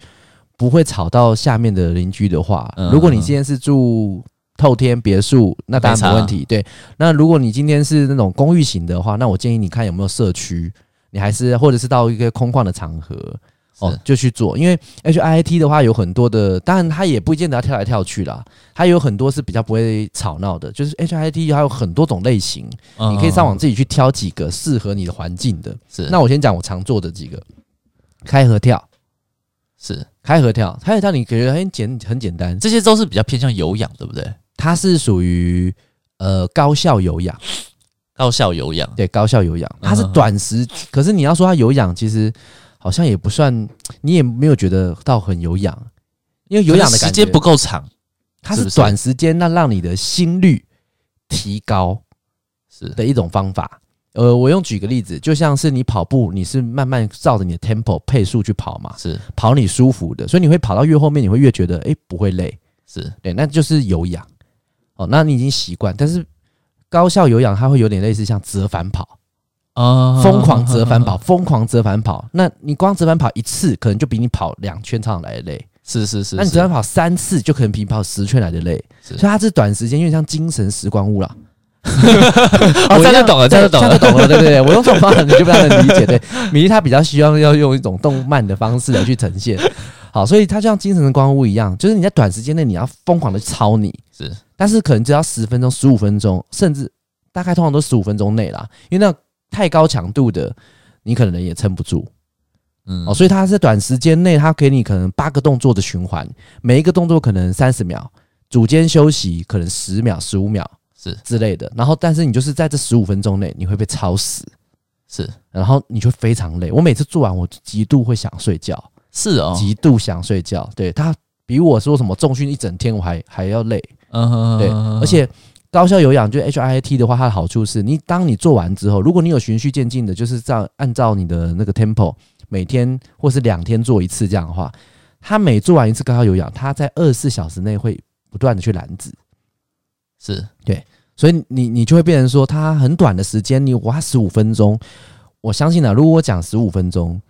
不会吵到下面的邻居的话，嗯，如果你今天是住透天别墅，那当然没问题。对，那如果你今天是那种公寓型的话，那我建议你看有没有社区。你还是或者是到一个空旷的场合哦，就去做，因为 HIIT 的话有很多的，当然它也不见得要跳来跳去啦，它有很多是比较不会吵闹的，就是 HIIT 还有很多种类型，你可以上网自己去挑几个适合你的环境的。是，那我先讲我常做的几个，开合跳，是。开合跳，开合跳你觉得很简很简单，这些都是比较偏向有氧，对不对？它是属于呃高效有氧。高效有氧，对，高效有氧，它是短时，可是你要说它有氧，其实好像也不算，你也没有觉得到很有氧，因为有氧的感觉时间不够长，它是短时间那让你的心率提高是的一种方法。呃，我用举个例子，就像是你跑步，你是慢慢照着你的 tempo 配速去跑嘛，是。跑你舒服的，所以你会跑到越后面，你会越觉得诶不会累，是。对，那就是有氧。哦，那你已经习惯，但是。高效有氧，它会有点类似像折返跑啊，疯狂折返跑，疯狂折返跑。那你光折返跑一次，可能就比你跑两圈操场来的累。是是是，那你折返跑三次，就可能比你跑十圈来的累。所以它是短时间，因为像精神时光屋啦。<laughs> 我这样就懂了，这样就懂了，懂了，对不对？我用这种方法，你就不太能理解。对，米粒他比较希望要用一种动漫的方式来去呈现。<laughs> 好，所以它就像精神时光屋一样，就是你在短时间内你要疯狂的操你。是。但是可能只要十分钟、十五分钟，甚至大概通常都十五分钟内啦，因为那太高强度的，你可能也撑不住。嗯，哦，所以它是短时间内，它给你可能八个动作的循环，每一个动作可能三十秒，组间休息可能十秒、十五秒是之类的。然后，但是你就是在这十五分钟内，你会被超死，是，然后你就非常累。我每次做完，我极度会想睡觉，是哦，极度想睡觉。对，它比我说什么重训一整天我还还要累。嗯哼，对，而且高效有氧就 HIIT 的话，它的好处是你当你做完之后，如果你有循序渐进的，就是这样按照你的那个 tempo，每天或是两天做一次这样的话，它每做完一次高效有氧，它在二十四小时内会不断的去燃脂，是。对，所以你你就会变成说，它很短的时间，你花十五分钟，我相信啊，如果我讲十五分钟，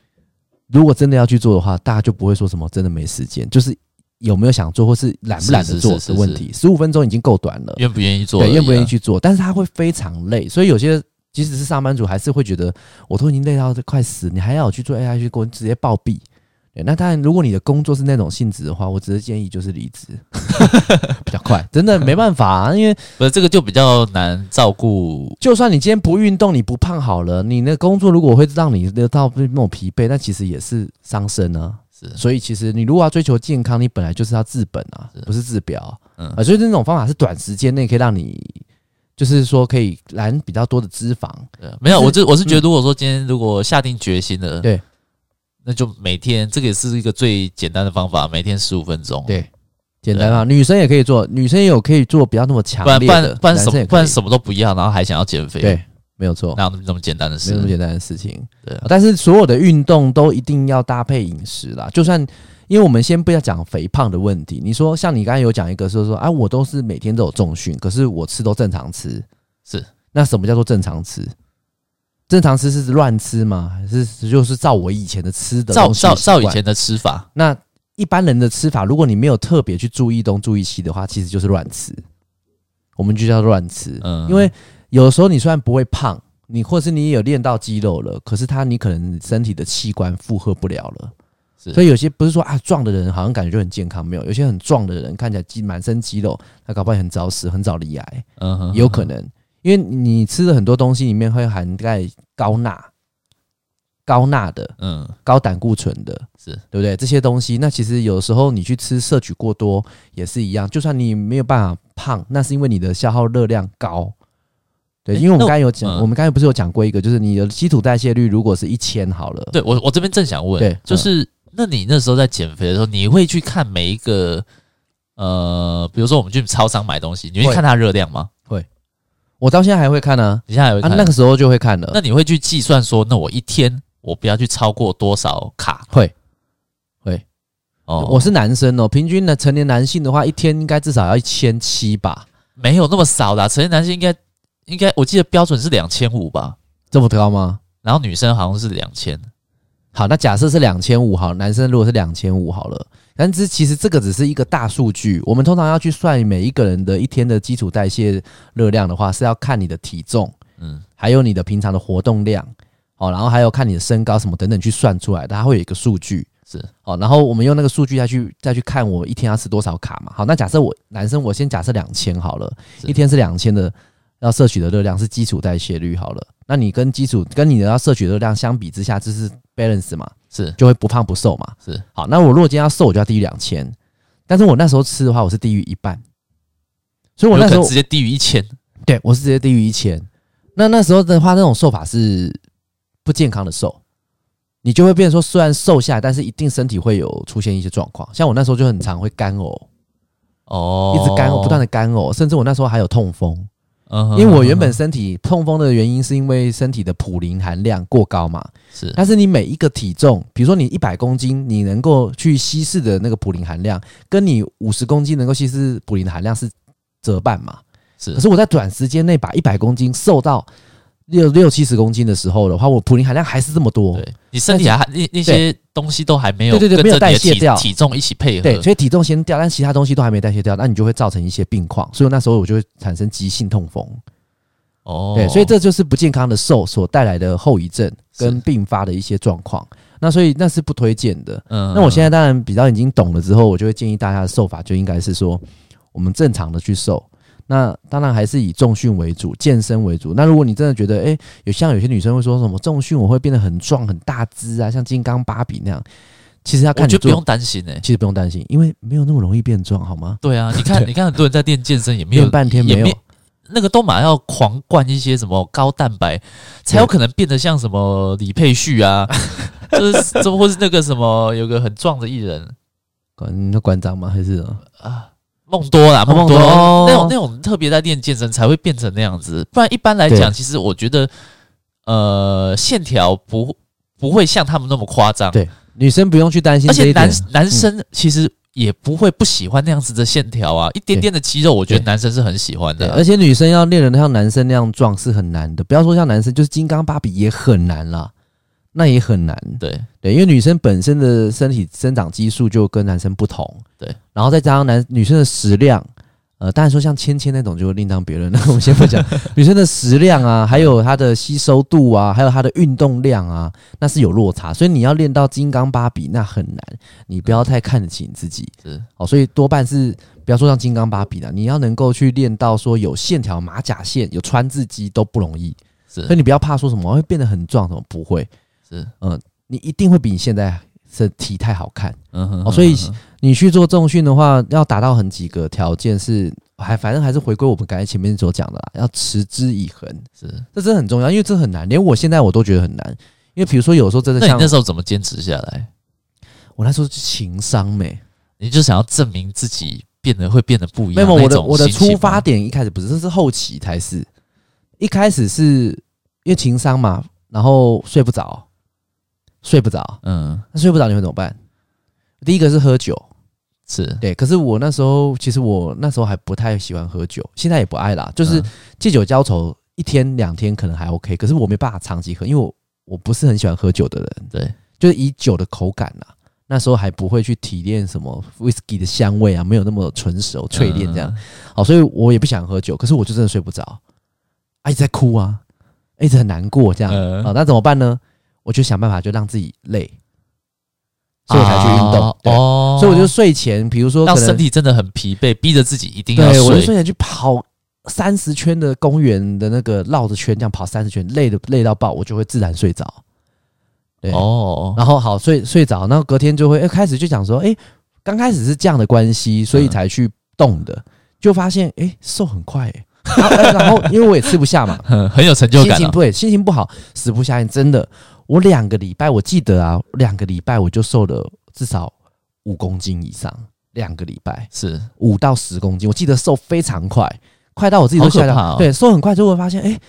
如果真的要去做的话，大家就不会说什么真的没时间，就是。有没有想做，或是懒不懒得做的问题？十五分钟已经够短了，愿不愿意做？对，愿不愿意去做？但是他会非常累，所以有些即使是上班族，还是会觉得我都已经累到快死，你还要我去做 AI 去给我直接暴毙，对，那当然，如果你的工作是那种性质的话，我只是建议就是离职，<laughs> 比较快。真的没办法啊，因为不是这个就比较难照顾。就算你今天不运动，你不胖好了，你那工作如果会让你得到那种疲惫，那其实也是伤身啊。是，所以其实你如果要追求健康，你本来就是要治本啊，不是治标。嗯啊，所以那种方法是短时间内可以让你，就是说可以燃比较多的脂肪。对，没有，我这我是觉得，如果说今天如果下定决心了，对。那就每天，这个也是一个最简单的方法，每天十五分钟。对，简单啊，女生也可以做，女生也有可以做，不要那么强烈的。不然，不然什么，不然什么都不要，然后还想要减肥。对，没有错，哪有那么那么简单的事？没有那么简单的事情。对，但是所有的运动都一定要搭配饮食啦。就算，因为我们先不要讲肥胖的问题，你说像你刚才有讲一个，说说啊，我都是每天都有重训，可是我吃都正常吃，是那什么叫做正常吃？正常吃是乱吃吗？还是就是照我以前的吃的照照照以前的吃法？那一般人的吃法，如果你没有特别去注意东注意西的话，其实就是乱吃。我们就叫乱吃。嗯，因为有的时候你虽然不会胖，你或是你有练到肌肉了，可是他你可能身体的器官负荷不了了。所以有些不是说啊壮的人好像感觉就很健康，没有，有些很壮的人看起来肌满身肌肉，他搞不好很早死，很早罹癌。嗯哼，有可能。因为你吃的很多东西里面会含钙、高钠、高钠的，嗯，高胆固醇的，是对不对？这些东西，那其实有时候你去吃摄取过多也是一样。就算你没有办法胖，那是因为你的消耗热量高。对，因为我们刚才有讲，我们刚才不是有讲过一个，就是你的基础代谢率如果是一千好了。对，我我这边正想问，对，就是那你那时候在减肥的时候，你会去看每一个，呃，比如说我们去超商买东西，你会看它热量吗？会我到现在还会看呢，你现在还会看？啊，那个时候就会看了。那你会去计算说，那我一天我不要去超过多少卡？会，会。哦，我是男生哦，平均的成年男性的话，一天应该至少要一千七吧？没有那么少啦，成年男性应该应该，我记得标准是两千五吧？这么高吗？然后女生好像是两千。好，那假设是两千五，好，男生如果是两千五好了。但是其实这个只是一个大数据，我们通常要去算每一个人的一天的基础代谢热量的话，是要看你的体重，嗯，还有你的平常的活动量，哦，然后还有看你的身高什么等等去算出来的，它会有一个数据，是，哦，然后我们用那个数据再去再去看我一天要吃多少卡嘛，好，那假设我男生我先假设两千好了，一天是两千的要摄取的热量是基础代谢率好了，那你跟基础跟你的要摄取热量相比之下，这是 balance 嘛？是，就会不胖不瘦嘛。是，好，那我如果今天要瘦，我就要低于两千。但是我那时候吃的话，我是低于一半，所以我那时候直接低于一千。对，我是直接低于一千。那那时候的话，那种瘦法是不健康的瘦，你就会变成说，虽然瘦下来，但是一定身体会有出现一些状况。像我那时候就很常会干呕，哦，一直干呕，不断的干呕，甚至我那时候还有痛风。因为我原本身体痛风的原因，是因为身体的普林含量过高嘛。是，但是你每一个体重，比如说你一百公斤，你能够去稀释的那个普林含量，跟你五十公斤能够稀释普林的含量是折半嘛。是，可是我在短时间内把一百公斤瘦到。六六七十公斤的时候的话，我普林含量还是这么多。对，你身体还那那些东西都还没有对对对没有代谢掉，体重一起配合。对，所以体重先掉，但其他东西都还没代谢掉，那你就会造成一些病况。所以那时候我就会产生急性痛风。哦，对，所以这就是不健康的瘦所带来的后遗症跟并发的一些状况。那所以那是不推荐的。嗯，那我现在当然比较已经懂了之后，我就会建议大家的瘦法就应该是说，我们正常的去瘦。那当然还是以重训为主，健身为主。那如果你真的觉得，诶、欸，有像有些女生会说什么重训我会变得很壮很大只啊，像金刚芭比那样，其实要看你，就不用担心诶、欸，其实不用担心，因为没有那么容易变壮，好吗？对啊，你看，你看很多人在练健身也没有半天没有，那个都马上要狂灌一些什么高蛋白，才有可能变得像什么李佩旭啊，<laughs> 就是这或是那个什么有个很壮的艺人，馆那馆长吗？还是啊？梦多啦，梦多那种那种特别在练健身才会变成那样子，不然一般来讲，其实我觉得，呃，线条不不会像他们那么夸张。对，女生不用去担心，而且男男生其实也不会不喜欢那样子的线条啊，一点点的肌肉，我觉得男生是很喜欢的。而且女生要练得像男生那样壮是很难的，不要说像男生，就是金刚芭比也很难啦。那也很难，对对，因为女生本身的身体生长激素就跟男生不同，对，然后再加上男女生的食量，呃，当然说像芊芊那种就另当别论。那我们先不讲 <laughs> 女生的食量啊，还有她的吸收度啊，还有她的运动量啊，那是有落差。所以你要练到金刚芭比那很难，你不要太看得起你自己。是哦，所以多半是不要说像金刚芭比的，你要能够去练到说有线条马甲线，有川字肌都不容易。是，所以你不要怕说什么会变得很壮，什么不会。是，嗯、呃，你一定会比你现在。是体态好看，嗯哼，哦，所以你去做重训的话，要达到很几个条件，是还反正还是回归我们刚才前面所讲的啦，要持之以恒，是，这真的很重要，因为这很难，连我现在我都觉得很难，因为比如说有时候真的像，那你那时候怎么坚持下来？我那时候是情商没，你就想要证明自己变得会变得不一样。没有，我的我的出发点一开始不是，这是后期才是，一开始是因为情商嘛，然后睡不着。睡不着，嗯，那睡不着你会怎么办？第一个是喝酒，是对。可是我那时候，其实我那时候还不太喜欢喝酒，现在也不爱啦。就是借酒浇愁，一天两天可能还 OK，可是我没办法长期喝，因为我我不是很喜欢喝酒的人。对，就是以酒的口感呐，那时候还不会去提炼什么 whisky 的香味啊，没有那么纯熟淬炼这样。好，所以我也不想喝酒，可是我就真的睡不着，啊，一直在哭啊，一直很难过这样啊，那怎么办呢？我就想办法，就让自己累，所以我才去运动。哦，所以我就睡前，比如说让身体真的很疲惫，逼着自己一定要睡。我就睡前去跑三十圈的公园的那个绕着圈这样跑三十圈，累的累到爆，我就会自然睡着。对哦，然后好睡睡着，然后隔天就会，哎，开始就讲说，哎，刚开始是这样的关系，所以才去动的，就发现哎瘦很快，<laughs> 哎，然后因为我也吃不下嘛，<laughs> 很有成就感，心情不对，心情不好，食不下咽，真的。我两个礼拜，我记得啊，两个礼拜我就瘦了至少五公斤以上。两个礼拜是五到十公斤，我记得瘦非常快，快到我自己都吓到。哦、对，瘦很快，就会发现，哎、欸，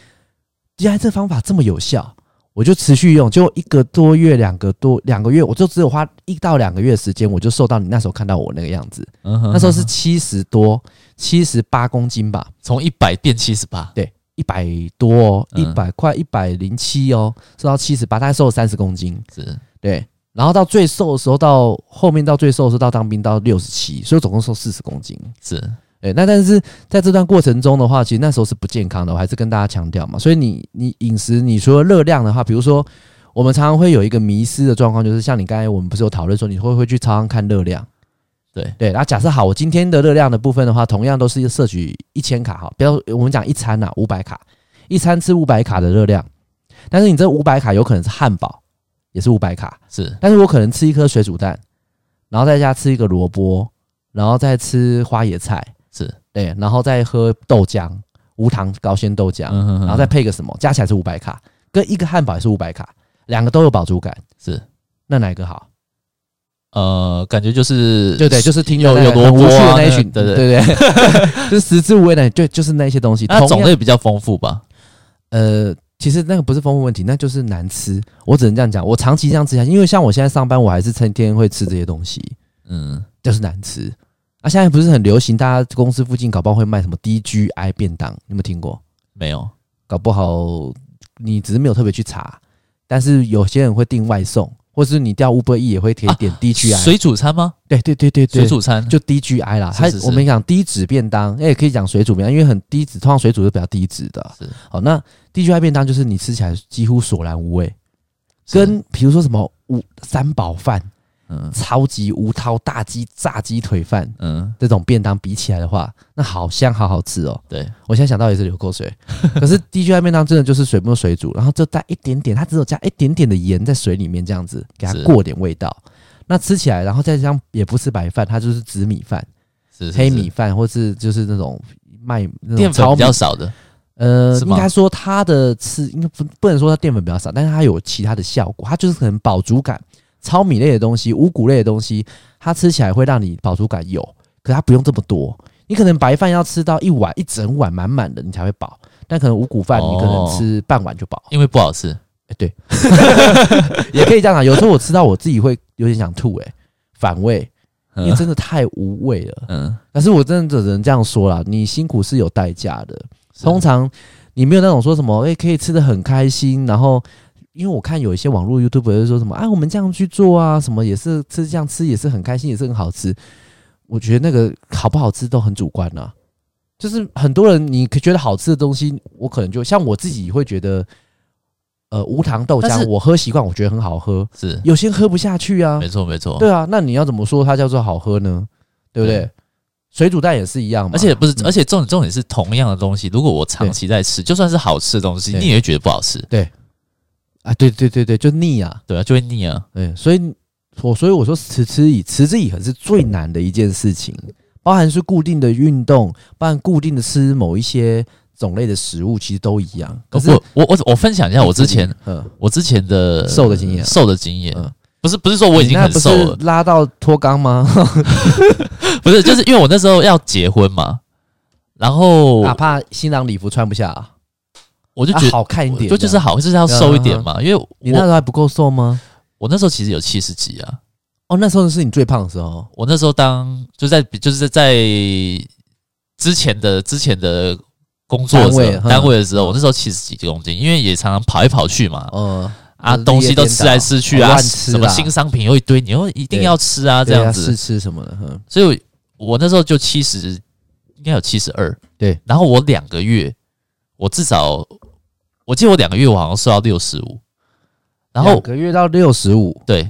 原来这方法这么有效，我就持续用，就一个多月、两个多两个月，我就只有花一到两个月时间，我就瘦到你那时候看到我那个样子。嗯哼，那时候是七十多，七十八公斤吧，从一百变七十八，对。一百多，一百快一百零七哦，瘦到七十八，大概瘦了三十公斤，是对。然后到最瘦的时候，到后面到最瘦的时候，到当兵到六十七，所以总共瘦四十公斤，是对。那但是在这段过程中的话，其实那时候是不健康的，我还是跟大家强调嘛。所以你你饮食，你除了热量的话，比如说我们常常会有一个迷失的状况，就是像你刚才我们不是有讨论说，你会不会去超商看热量？对。对，然后假设好，我今天的热量的部分的话，同样都是摄取一千卡哈，比如我们讲一餐呐，五百卡，一餐吃五百卡的热量，但是你这五百卡有可能是汉堡，也是五百卡，是，但是我可能吃一颗水煮蛋，然后在家吃一个萝卜，然后再吃花椰菜，是。对，然后再喝豆浆，无糖高纤豆浆，然后再配个什么，加起来是五百卡，跟一个汉堡也是五百卡，两个都有饱足感，是，那哪一个好？呃，感觉就是对对，就是听有有萝卜的那一群，对对对对，<laughs> 就是食之无味的，就，就是那些东西。它种类比较丰富吧？呃，其实那个不是丰富问题，那就是难吃。我只能这样讲，我长期这样吃下去，因为像我现在上班，我还是成天会吃这些东西，嗯，就是难吃。啊，现在不是很流行，大家公司附近搞不好会卖什么 DGI 便当，你有没有听过？没有，搞不好你只是没有特别去查，但是有些人会订外送。或是你调 Uber E 也会可以点 DGI 水煮餐吗？对对对对对，水煮餐就 DGI 啦。它我们讲低脂便当，也可以讲水煮便当，因为很低脂，通常水煮是比较低脂的。是好，那 DGI 便当就是你吃起来几乎索然无味，跟比如说什么五三宝饭。嗯，超级无涛大鸡炸鸡腿饭，嗯，这种便当比起来的话，那好香，好好吃哦。对，我现在想到也是流口水。<laughs> 可是 DGI 便当真的就是水没有水煮，然后就带一点点，它只有加一点点的盐在水里面，这样子给它过点味道。那吃起来，然后再这样也不是白饭，它就是紫米饭，是黑米饭，或是就是那种麦淀粉比较少的。呃，应该说它的吃应该不不能说它淀粉比较少，但是它有其他的效果，它就是可能饱足感。糙米类的东西、五谷类的东西，它吃起来会让你饱足感有，可它不用这么多。你可能白饭要吃到一碗一整碗满满的，你才会饱。但可能五谷饭你可能吃半碗就饱，因为不好吃。哎，对，<laughs> 也可以这样讲。有时候我吃到我自己会有点想吐，哎，反胃，因为真的太无味了。嗯，但是我真的只能这样说啦，你辛苦是有代价的。通常你没有那种说什么，哎，可以吃得很开心，然后。因为我看有一些网络 YouTube 就说什么，啊，我们这样去做啊，什么也是吃这样吃也是很开心，也是很好吃。我觉得那个好不好吃都很主观呐、啊。就是很多人你可觉得好吃的东西，我可能就像我自己会觉得，呃，无糖豆浆我喝习惯，我觉得很好喝。是有些人喝不下去啊，没错没错。对啊，那你要怎么说它叫做好喝呢？对不对？对水煮蛋也是一样嘛，而且不是，而且重点重点是同样的东西，如果我长期在吃，就算是好吃的东西，你也会觉得不好吃。对，啊，对对对对，就腻啊，对啊，就会腻啊。对，所以我所以我说持之以持之以恒是最难的一件事情，包含是固定的运动，包含固定的吃某一些种类的食物，其实都一样。可是我我我我分享一下我之前，嗯，我之前的瘦的经验，瘦的经验。不是不是说我已经很瘦了，拉到脱肛吗？<laughs> 不是，就是因为我那时候要结婚嘛，然后哪怕新郎礼服穿不下，啊，我就觉得好看一点，就就是好，就是要瘦一点嘛。因为你那时候还不够瘦吗？我那时候其实有七十几啊。哦，那时候是你最胖的时候。我那时候当就在就是在之前的之前的工作单位单位的时候，我那时候七十几公斤，因为也常常跑来跑去嘛。嗯。啊，东西都吃来吃去啊，什么新商品又一堆，你又一定要吃啊，这样子试吃什么的。所以，我那时候就七十，应该有七十二。对，然后我两个月，我至少，我记得我两个月我好像瘦到六十五。然后两个月到六十五，对，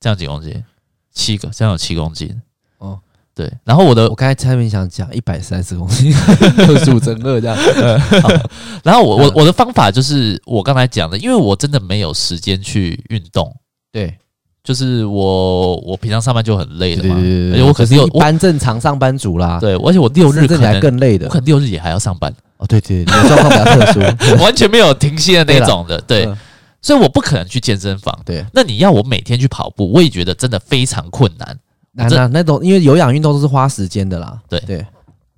这样几公斤？七个，这样有七公斤。哦对，然后我的，我刚才前面想讲一百三十公斤，<laughs> 六十五乘二这样。<laughs> 然后我我我的方法就是我刚才讲的，因为我真的没有时间去运动。对，就是我我平常上班就很累的嘛，而且我可是有一般正常上班族啦。对，而且我六日可能更累的，我可能六日也还要上班。哦，对对，你的，状况比较特殊，<laughs> 完全没有停歇的那种的。对，所以我不可能去健身房。对，那你要我每天去跑步，我也觉得真的非常困难。那那那种，因为有氧运动都是花时间的啦。对对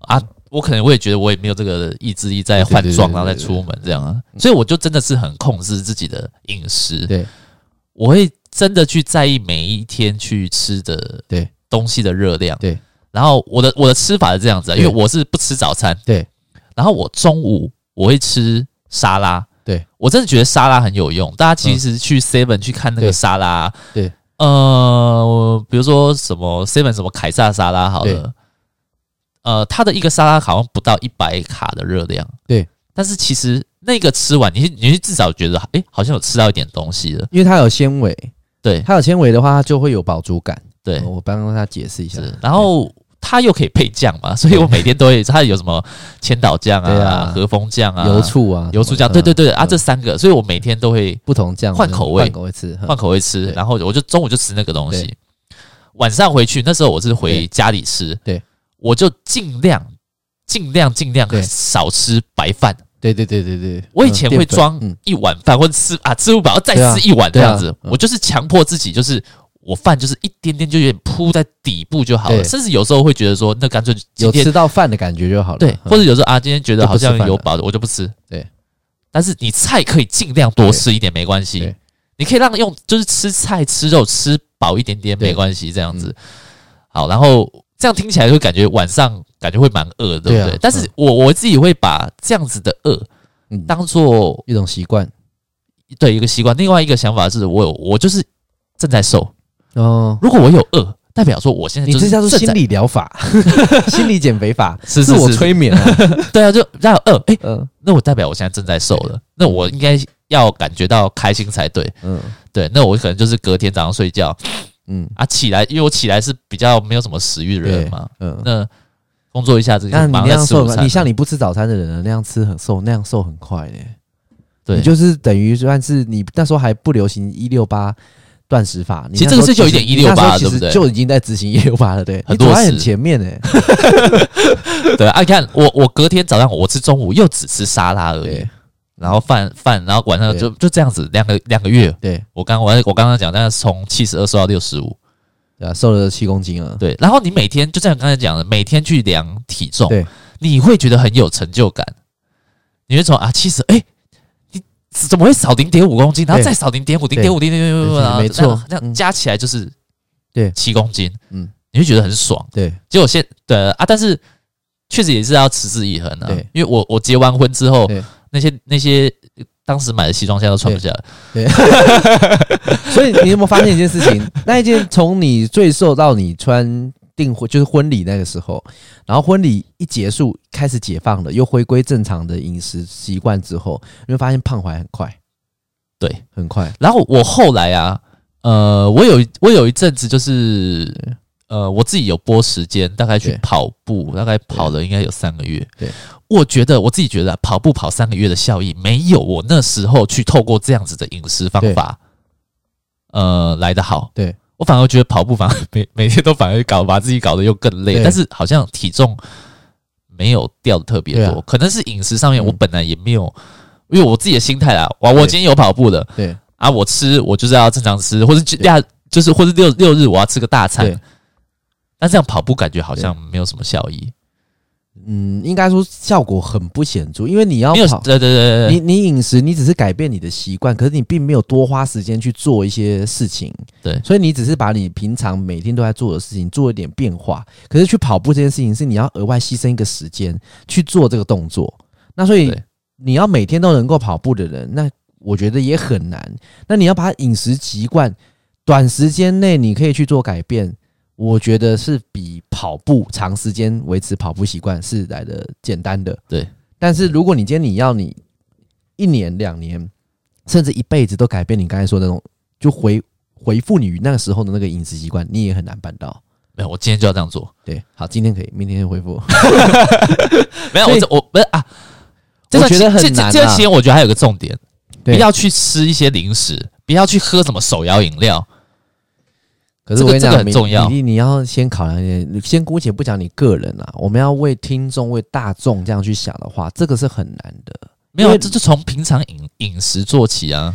啊，我可能我也觉得我也没有这个意志力在换装，然后再出门这样啊。所以我就真的是很控制自己的饮食。对，我会真的去在意每一天去吃的对东西的热量。对，然后我的我的吃法是这样子，啊因为我是不吃早餐。对，然后我中午我会吃沙拉。对，我真的觉得沙拉很有用。大家其实去 Seven 去看那个沙拉。对。呃，比如说什么 seven 什么凯撒沙拉好了，呃，它的一个沙拉好像不到一百卡的热量，对。但是其实那个吃完，你你至少觉得，哎、欸，好像有吃到一点东西了，因为它有纤维，对，它有纤维的话，它就会有饱足感。对，我帮他解释一下。然后。它又可以配酱嘛，<laughs> 所以我每天都会。它有什么千岛酱啊、和风酱啊、油醋啊、油醋酱，对对对啊，这三个，所以我每天都会不同酱换口味，换口味吃，换口味吃。然后我就中午就吃那个东西，晚上回去那时候我是回家里吃，对，我就尽量尽量尽量少吃白饭。对对对对对，我以前会装一碗饭或者吃啊吃不饱再吃一碗这样子，我就是强迫自己就是。我饭就是一点点，就有点铺在底部就好了，甚至有时候会觉得说，那干脆有吃到饭的感觉就好了。对，或者有时候啊，今天觉得好像有饱的，我就不吃。对，但是你菜可以尽量多吃一点，没关系。你可以让用就是吃菜吃肉吃饱一点点，没关系，这样子。好，然后这样听起来会感觉晚上感觉会蛮饿的，对不对？但是我我自己会把这样子的饿当做一种习惯，对，一个习惯。另外一个想法是我有我就是正在瘦。哦，如果我有饿，代表说我现在你这叫做心理疗法，<laughs> 心理减肥法，是自我催眠啊。<laughs> 对啊，就让饿，哎，嗯，那我代表我现在正在瘦了，那我应该要感觉到开心才对。嗯，对，那我可能就是隔天早上睡觉，嗯啊起来，因为我起来是比较没有什么食欲的人嘛，嗯，那工作一下子，那你那样瘦，你像你不吃早餐的人，那样吃很瘦，那样瘦很快的。对，你就是等于算是你那时候还不流行一六八。断食法，其实这个是就有一点一六八，对不对？就已经在执行一六八了，对，很多很前面诶。<laughs> 对啊，你看我我隔天早上我吃中午又只吃沙拉而已，然后饭饭，然后晚上就就这样子两个两个月。对，我刚我我刚刚讲，那是从七十二瘦到六十五，对啊，瘦了七公斤了。对，然后你每天就像刚才讲的，每天去量体重，对，你会觉得很有成就感。你会从啊七十哎。怎么会少零点五公斤，然后再少零点五，零点五，零点五，没错，这样加起来就是对。七公斤，嗯，你会觉得很爽，对。结果现对啊，但是确实也是要持之以恒的，对。因为我我结完婚之后，那些那些当时买的西装现在都穿不下了，对。<laughs> 所以你有没有发现一件事情？那一件从你最瘦到你穿订婚就是婚礼那个时候，然后婚礼一结束，开始解放了，又回归正常的饮食习惯之后，你会发现胖回来很快，对，很快。然后我后来啊，呃，我有我有一阵子就是，呃，我自己有播时间，大概去跑步，大概跑了应该有三个月。对，我觉得我自己觉得跑步跑三个月的效益，没有我那时候去透过这样子的饮食方法，呃，来得好。对。我反而觉得跑步反而每 <laughs> 每天都反而搞把自己搞得又更累，但是好像体重没有掉的特别多，啊、可能是饮食上面我本来也没有，嗯、因为我自己的心态啦，我，我今天有跑步的，对。啊，我吃我就是要正常吃，或者假就是或者六六日我要吃个大餐，但这样跑步感觉好像没有什么效益。嗯，应该说效果很不显著，因为你要跑，对对对对，你你饮食你只是改变你的习惯，可是你并没有多花时间去做一些事情，对，所以你只是把你平常每天都在做的事情做一点变化，可是去跑步这件事情是你要额外牺牲一个时间去做这个动作，那所以你要每天都能够跑步的人，那我觉得也很难。那你要把饮食习惯短时间内你可以去做改变。我觉得是比跑步长时间维持跑步习惯是来的简单的，对。但是如果你今天你要你一年两年甚至一辈子都改变你刚才说的那种，就回回复你那个时候的那个饮食习惯，你也很难办到。没有，我今天就要这样做。对，好，今天可以，明天就恢复。<laughs> 没有，我这我不是啊，我觉得很难。这这期间我觉得还有个重点，不要去吃一些零食，不要去喝什么手摇饮料。可是我跟你讲，很重要。你你要先考量一点，先姑且不讲你个人啊，我们要为听众、为大众这样去想的话，这个是很难的。没有，这就从平常饮饮食做起啊，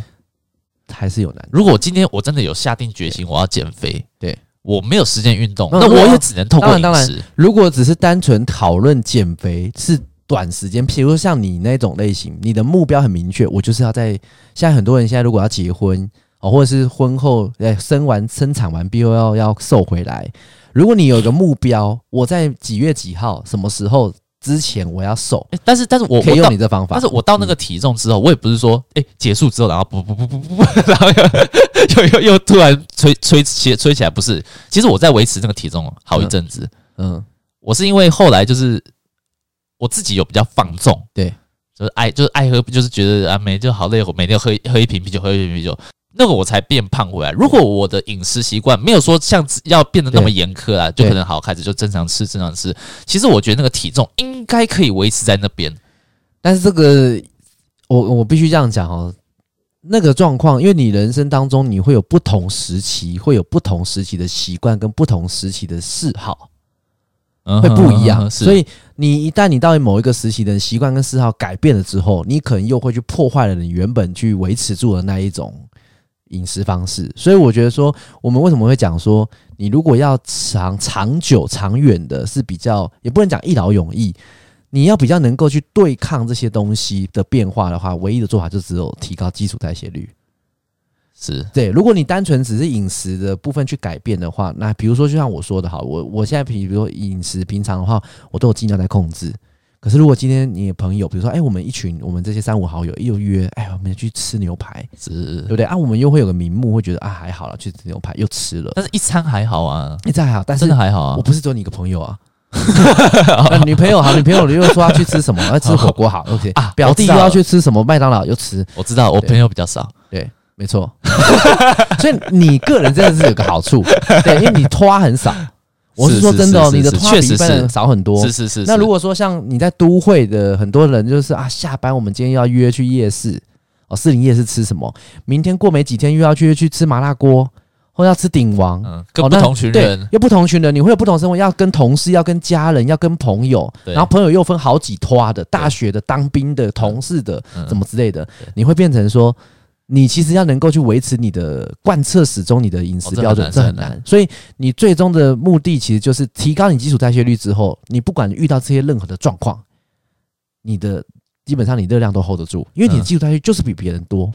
还是有难。如果今天我真的有下定决心我要减肥，对我没有时间运动，那我也只能透过饮食。当然，当然，如果只是单纯讨论减肥是短时间，譬如说像你那种类型，你的目标很明确，我就是要在现在很多人现在如果要结婚。哦，或者是婚后呃生完生产完毕后要要瘦回来。如果你有一个目标，我在几月几号什么时候之前我要瘦，欸、但是但是我可以用你这方法。但是我到那个体重之后，嗯、我也不是说哎、欸、结束之后然后不不不不不，然后又又又又突然吹吹起吹起来，不是。其实我在维持那个体重好一阵子。嗯，嗯我是因为后来就是我自己有比较放纵，对，就是爱就是爱喝，就是觉得啊每就好累，我每天喝喝一瓶啤酒，喝一瓶啤酒。那个我才变胖回来。如果我的饮食习惯没有说像要变得那么严苛啊，就可能好开始就正常吃，正常吃。其实我觉得那个体重应该可以维持在那边。但是这个，我我必须这样讲哦，那个状况，因为你人生当中你会有不同时期，会有不同时期的习惯跟不同时期的嗜好，会不一样。所以你一旦你到某一个时期的习惯跟嗜好改变了之后，你可能又会去破坏了你原本去维持住的那一种。饮食方式，所以我觉得说，我们为什么会讲说，你如果要长长久、长远的，是比较也不能讲一劳永逸，你要比较能够去对抗这些东西的变化的话，唯一的做法就只有提高基础代谢率。是对，如果你单纯只是饮食的部分去改变的话，那比如说就像我说的，哈，我我现在比如说饮食平常的话，我都有尽量在控制。可是，如果今天你的朋友，比如说，哎、欸，我们一群，我们这些三五好友又约，哎，我们去吃牛排，是，对不对啊？我们又会有个名目，会觉得啊，还好了，去吃牛排又吃了，但是一餐还好啊，一餐还好，但是真的还好啊。我不是只有你一个朋友啊，<laughs> 女朋友好，女朋友又说要去吃什么？要吃火锅好，<laughs> OK 啊。表弟又要去吃什么？麦当劳又吃，我知道，我朋友比较少，对，没错。<laughs> 所以你个人真的是有个好处，对，因为你花很少。我是说真的哦，你的确实比一般人少很多。是是是。那如果说像你在都会的很多人，就是啊，下班我们今天要约去夜市哦，士林夜市吃什么？明天过没几天又要去去吃麻辣锅，或要吃鼎王。嗯，跟不同群人，又不同群人，你会有不同生活，要跟同事，要跟家人，要跟朋友，然后朋友又分好几拖的，大学的、当兵的、同事的，怎么之类的，你会变成说。你其实要能够去维持你的贯彻始终，你的饮食标准，这很难。所以你最终的目的其实就是提高你基础代谢率之后，你不管遇到这些任何的状况，你的基本上你热量都 hold 得住，因为你的基础代谢就是比别人多，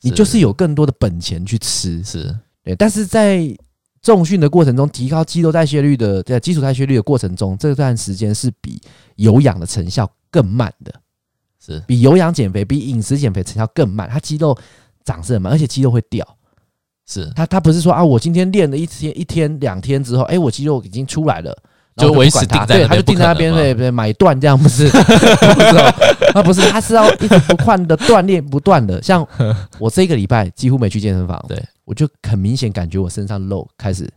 你就是有更多的本钱去吃。是对，但是在重训的过程中，提高肌肉代谢率的在基础代谢率的过程中，这段时间是比有氧的成效更慢的。是比有氧减肥、比饮食减肥成效更慢，它肌肉长是很慢，而且肌肉会掉。是他他不是说啊，我今天练了一天一天两天之后，哎，我肌肉已经出来了，就维持定在对，他就定在那边，对对，买断这样不是？<laughs> 不是哦，他不是，他是要一直不断的锻炼，不断的。像我这个礼拜几乎没去健身房，对，我就很明显感觉我身上肉开始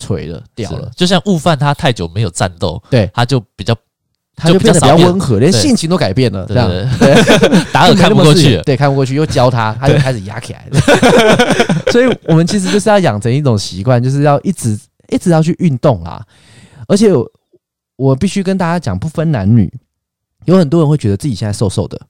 垂了掉了，就像悟饭他太久没有战斗，对，他就比较。他就变得比较温和，连性情都改变了，这样对，达尔 <laughs> 看不过去，对，看不过去，又教他，他就开始压起来了。<laughs> 所以，我们其实就是要养成一种习惯，就是要一直一直要去运动啦。而且，我必须跟大家讲，不分男女，有很多人会觉得自己现在瘦瘦的，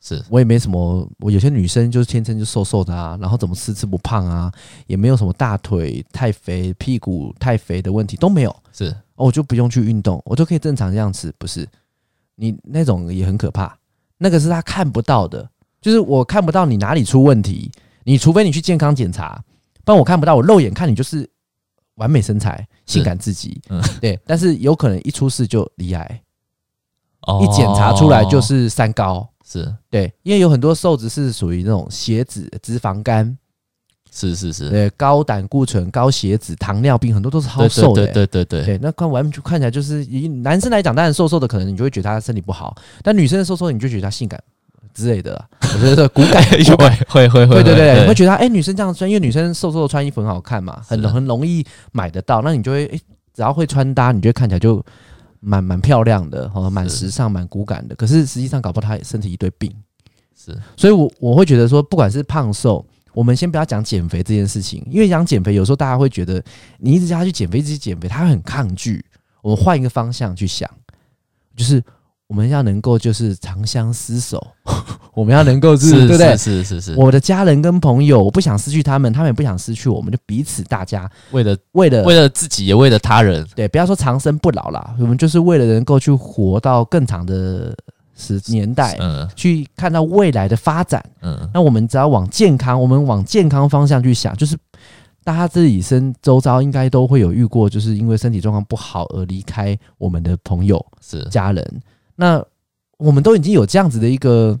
是我也没什么。我有些女生就是天生就瘦瘦的啊，然后怎么吃吃不胖啊，也没有什么大腿太肥、屁股太肥的问题都没有，是。我就不用去运动，我就可以正常这样吃，不是？你那种也很可怕，那个是他看不到的，就是我看不到你哪里出问题，你除非你去健康检查，不然我看不到，我肉眼看你就是完美身材、性感自己，嗯，对。但是有可能一出事就离癌，哦，一检查出来就是三高，是对，因为有很多瘦子是属于那种血脂、脂肪肝。是是是，对，高胆固醇、高血脂、糖尿病，很多都是好瘦的、欸。对对对对，对，那看完全看起来就是以男生来讲，当然瘦瘦的，可能你就会觉得他身体不好；但女生瘦瘦的，你就觉得她性感之类的。<laughs> 我觉得骨感会会会会，对对对，你会觉得哎、欸，女生这样穿，因为女生瘦瘦的穿衣服很好看嘛，很很容易买得到。那你就会哎、欸，只要会穿搭，你就会看起来就蛮蛮漂亮的，哈，蛮时尚、蛮骨感的。可是实际上搞不好他身体一堆病。是，所以我我会觉得说，不管是胖瘦。我们先不要讲减肥这件事情，因为讲减肥有时候大家会觉得你一直叫他去减肥，一直减肥，他会很抗拒。我们换一个方向去想，就是我们要能够就是长相厮守，<laughs> 我们要能够是，是对不对？是是是，是。我的家人跟朋友，我不想失去他们，他们也不想失去我们，就彼此大家为了为了为了自己也为了他人，对，不要说长生不老啦，我们就是为了能够去活到更长的。十年代，嗯，去看到未来的发展，嗯，那我们只要往健康，我们往健康方向去想，就是大家自己身周遭应该都会有遇过，就是因为身体状况不好而离开我们的朋友是家人，那我们都已经有这样子的一个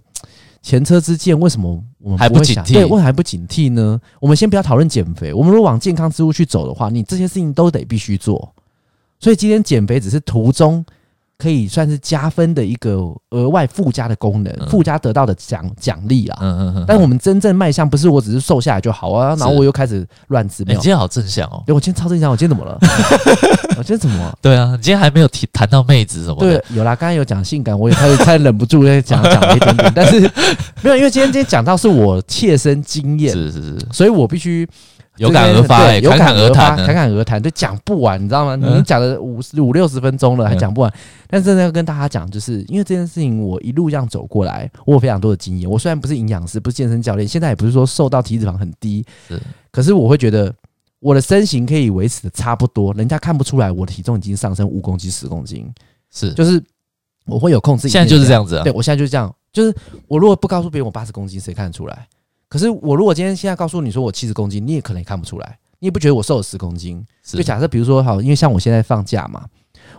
前车之鉴，为什么我们还不警惕？对，为什么还不警惕呢？我们先不要讨论减肥，我们如果往健康之路去走的话，你这些事情都得必须做，所以今天减肥只是途中。可以算是加分的一个额外附加的功能，附加得到的奖奖励啊。嗯嗯嗯。但是我们真正迈向不是我只是瘦下来就好啊，然后我又开始乱吃。你今天好正向哦。对，我今天超正向。我今天怎么了？<laughs> 我今天怎么？对啊，你今天还没有提谈到妹子什么的。对，有啦，刚才有讲性感，我也开始 <laughs> 开始忍不住在讲讲了一点点，但是没有，因为今天今天讲到是我切身经验，是是是，所以我必须。有感而发、欸，有感而谈，侃侃而谈，就讲不完，你知道吗？你讲了五十五六十分钟了，还讲不完。但是真的要跟大家讲，就是因为这件事情，我一路这样走过来，我有非常多的经验。我虽然不是营养师，不是健身教练，现在也不是说瘦到体脂肪很低，是。可是我会觉得我的身形可以维持的差不多，人家看不出来我的体重已经上升五公斤、十公斤，是。就是我会有控制。现在就是这样子啊。对，我现在就是这样。就是我如果不告诉别人我八十公斤，谁看得出来？可是我如果今天现在告诉你说我七十公斤，你也可能也看不出来，你也不觉得我瘦了十公斤。就假设比如说好，因为像我现在放假嘛，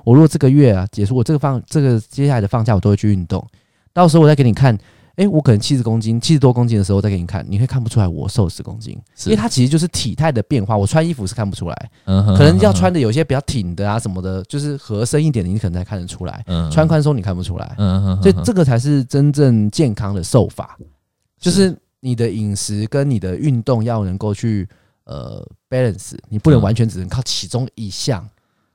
我如果这个月啊结束，我这个放这个接下来的放假我都会去运动，到时候我再给你看，哎，我可能七十公斤、七十多公斤的时候再给你看，你会看不出来我瘦了十公斤，因为它其实就是体态的变化。我穿衣服是看不出来，可能要穿的有些比较挺的啊什么的，就是合身一点的，你可能才看得出来。穿宽松你看不出来，所以这个才是真正健康的瘦法，就是。你的饮食跟你的运动要能够去呃 balance，你不能完全只能靠其中一项。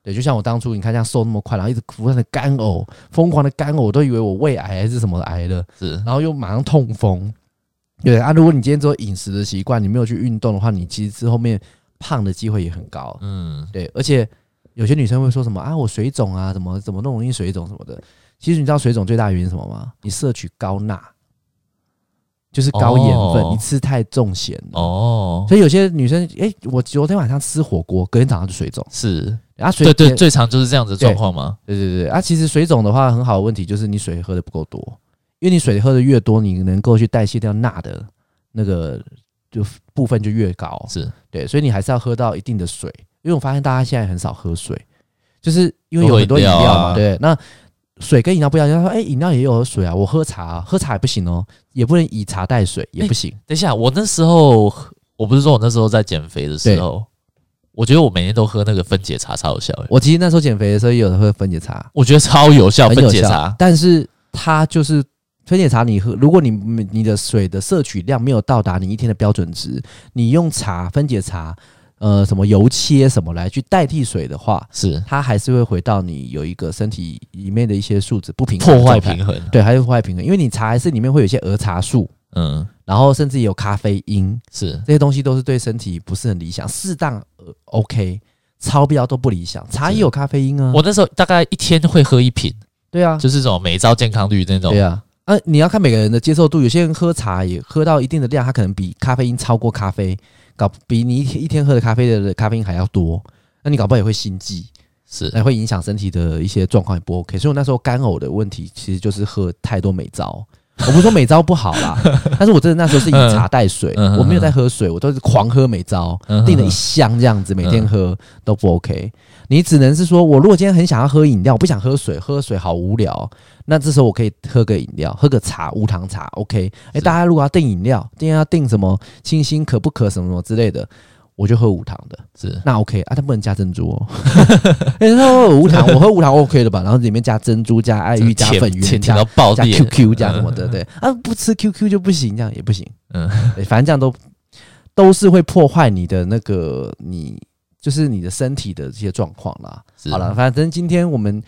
对，就像我当初你看这样瘦那么快，然后一直不断的干呕，疯狂的干呕，我都以为我胃癌还是什么癌了。是，然后又马上痛风。对啊，如果你今天做饮食的习惯，你没有去运动的话，你其实之后面胖的机会也很高。嗯，对，而且有些女生会说什么啊，我水肿啊，怎么怎么那么容易水肿什么的。其实你知道水肿最大的原因是什么吗？你摄取高钠。就是高盐分，你吃太重咸了哦。所以有些女生，哎，我昨天晚上吃火锅，隔天早上就水肿。是啊，水对对，最常就是这样子的状况吗？对对对啊，其实水肿的话，很好的问题就是你水喝的不够多，因为你水喝的越多，你能够去代谢掉钠的那个就部分就越高。是对，所以你还是要喝到一定的水。因为我发现大家现在很少喝水，就是因为有很多饮料嘛。对，那。水跟饮料不一样，人家说：“哎、欸，饮料也有水啊，我喝茶，喝茶也不行哦，也不能以茶代水，也不行。欸”等一下，我那时候我不是说我那时候在减肥的时候，我觉得我每天都喝那个分解茶超有效。我其实那时候减肥的时候也有喝分解茶，我觉得超有效，分解茶。但是它就是分解茶，你喝，如果你你的水的摄取量没有到达你一天的标准值，你用茶分解茶。呃，什么油切什么来去代替水的话，是。它还是会回到你有一个身体里面的一些数值不平衡，破坏平衡，对，还是破坏平衡，因为你茶还是里面会有一些儿茶素，嗯，然后甚至也有咖啡因，是。这些东西都是对身体不是很理想，适当呃 OK，超标都不理想。茶也有咖啡因啊，我那时候大概一天会喝一瓶，对啊，就是这种每招健康绿那种，对啊，啊，你要看每个人的接受度，有些人喝茶也喝到一定的量，他可能比咖啡因超过咖啡。搞比你一天一天喝的咖啡的咖啡因还要多，那你搞不好也会心悸，是，还会影响身体的一些状况也不 OK。所以我那时候干呕的问题，其实就是喝太多美招。我不是说美招不好啦，<laughs> 但是我真的那时候是以茶代水，我没有在喝水，我都是狂喝美招，订了一箱这样子，每天喝都不 OK。你只能是说，我如果今天很想要喝饮料，我不想喝水，喝水好无聊，那这时候我可以喝个饮料，喝个茶，无糖茶 OK。哎，大家如果要订饮料，今天要订什么清新可不可什么什么之类的。我就喝无糖的，是那 OK 啊，它不能加珍珠哦。<laughs> 哎，他说无糖，我喝无糖 OK 的吧？然后里面加珍珠、加爱玉、加粉圆、加加 QQ、加什么的，对啊，不吃 QQ 就不行，这样也不行。嗯，反正这样都都是会破坏你的那个你就是你的身体的这些状况啦。好了，反正今天我们。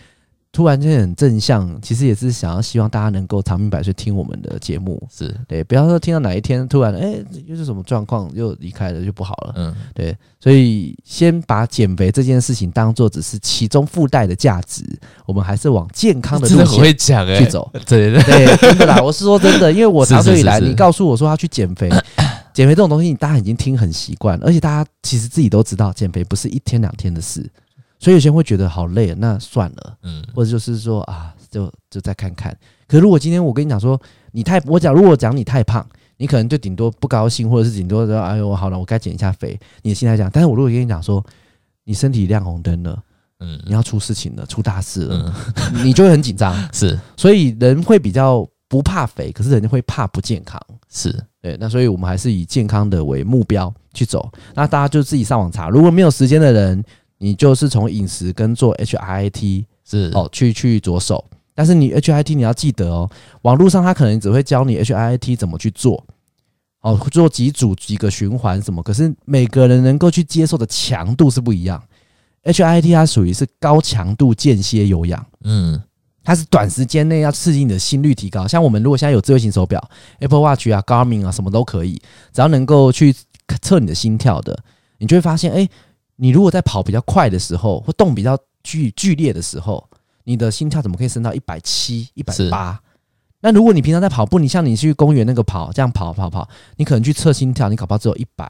突然间很正向，其实也是想要希望大家能够长命百岁听我们的节目，是。对，不要说听到哪一天突然哎、欸、又是什么状况又离开了就不好了，嗯，对，所以先把减肥这件事情当做只是其中附带的价值，我们还是往健康的路线 <laughs> 去走，<laughs> 对。对对，真的啦，我是说真的，因为我长久以来你告诉我说要去减肥，减肥这种东西，大家已经听很习惯，而且大家其实自己都知道，减肥不是一天两天的事。所以有些人会觉得好累，那算了，嗯，或者就是说啊，就就再看看。可是如果今天我跟你讲说你太，我讲如果讲你太胖，你可能就顶多不高兴，或者是顶多说哎呦好了，我该减一下肥。你的心态讲，但是我如果跟你讲说你身体亮红灯了，嗯，你要出事情了，出大事了，嗯、<laughs> 你就会很紧张。<laughs> 是，所以人会比较不怕肥，可是人会怕不健康。是对，那所以我们还是以健康的为目标去走。那大家就自己上网查，如果没有时间的人。你就是从饮食跟做 HIIT 是哦，去去着手，但是你 HIIT 你要记得哦，网络上他可能只会教你 HIIT 怎么去做，哦，做几组几个循环什么，可是每个人能够去接受的强度是不一样。HIIT 它属于是高强度间歇有氧，嗯，它是短时间内要刺激你的心率提高。像我们如果现在有智慧型手表，Apple Watch 啊、Garmin 啊什么都可以，只要能够去测你的心跳的，你就会发现，哎。你如果在跑比较快的时候，或动比较剧剧烈的时候，你的心跳怎么可以升到一百七、一百八？那如果你平常在跑步，你像你去公园那个跑，这样跑跑跑，你可能去测心跳，你搞不好只有一百、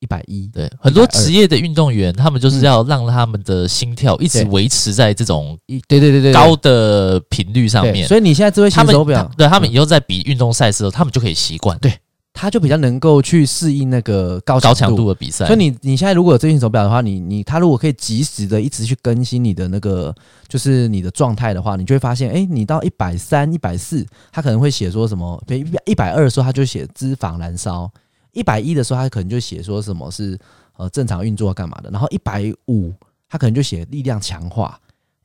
一百一。对，很多职业的运动员，他们就是要让他们的心跳一直维持在这种对对对对高的频率上面。所以你现在智慧型手表，对他们以后在比运动赛事的时候，他们就可以习惯。对。他就比较能够去适应那个高强度，高强度的比赛，所以你你现在如果有这型手表的话，你你他如果可以及时的一直去更新你的那个就是你的状态的话，你就会发现，哎，你到一百三、一百四，他可能会写说什么？比一百二的时候，他就写脂肪燃烧；一百一的时候，他可能就写说什么是呃正常运作干嘛的。然后一百五，他可能就写力量强化。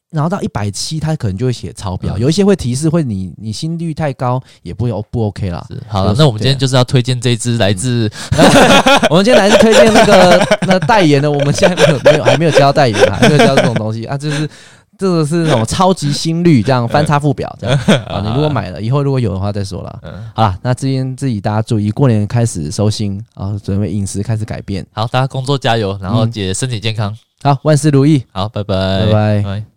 然后到一百七，他可能就会写超标，有一些会提示会你你心率太高，也不会不 OK 啦。好了，那我们今天就是要推荐这一支来自，我们今天来自推荐那个那代言的，我们现在没有没有还没有交代言啊，还没有交这种东西啊，就是这个是那种超级心率这样 <laughs> 翻差附表这样 <laughs> 啊，你如果买了以后如果有的话再说了。好了，那今天自己大家注意，过年开始收心啊，准备饮食开始改变。好，大家工作加油，然后姐身体健康。好，万事如意。好，拜拜，拜拜。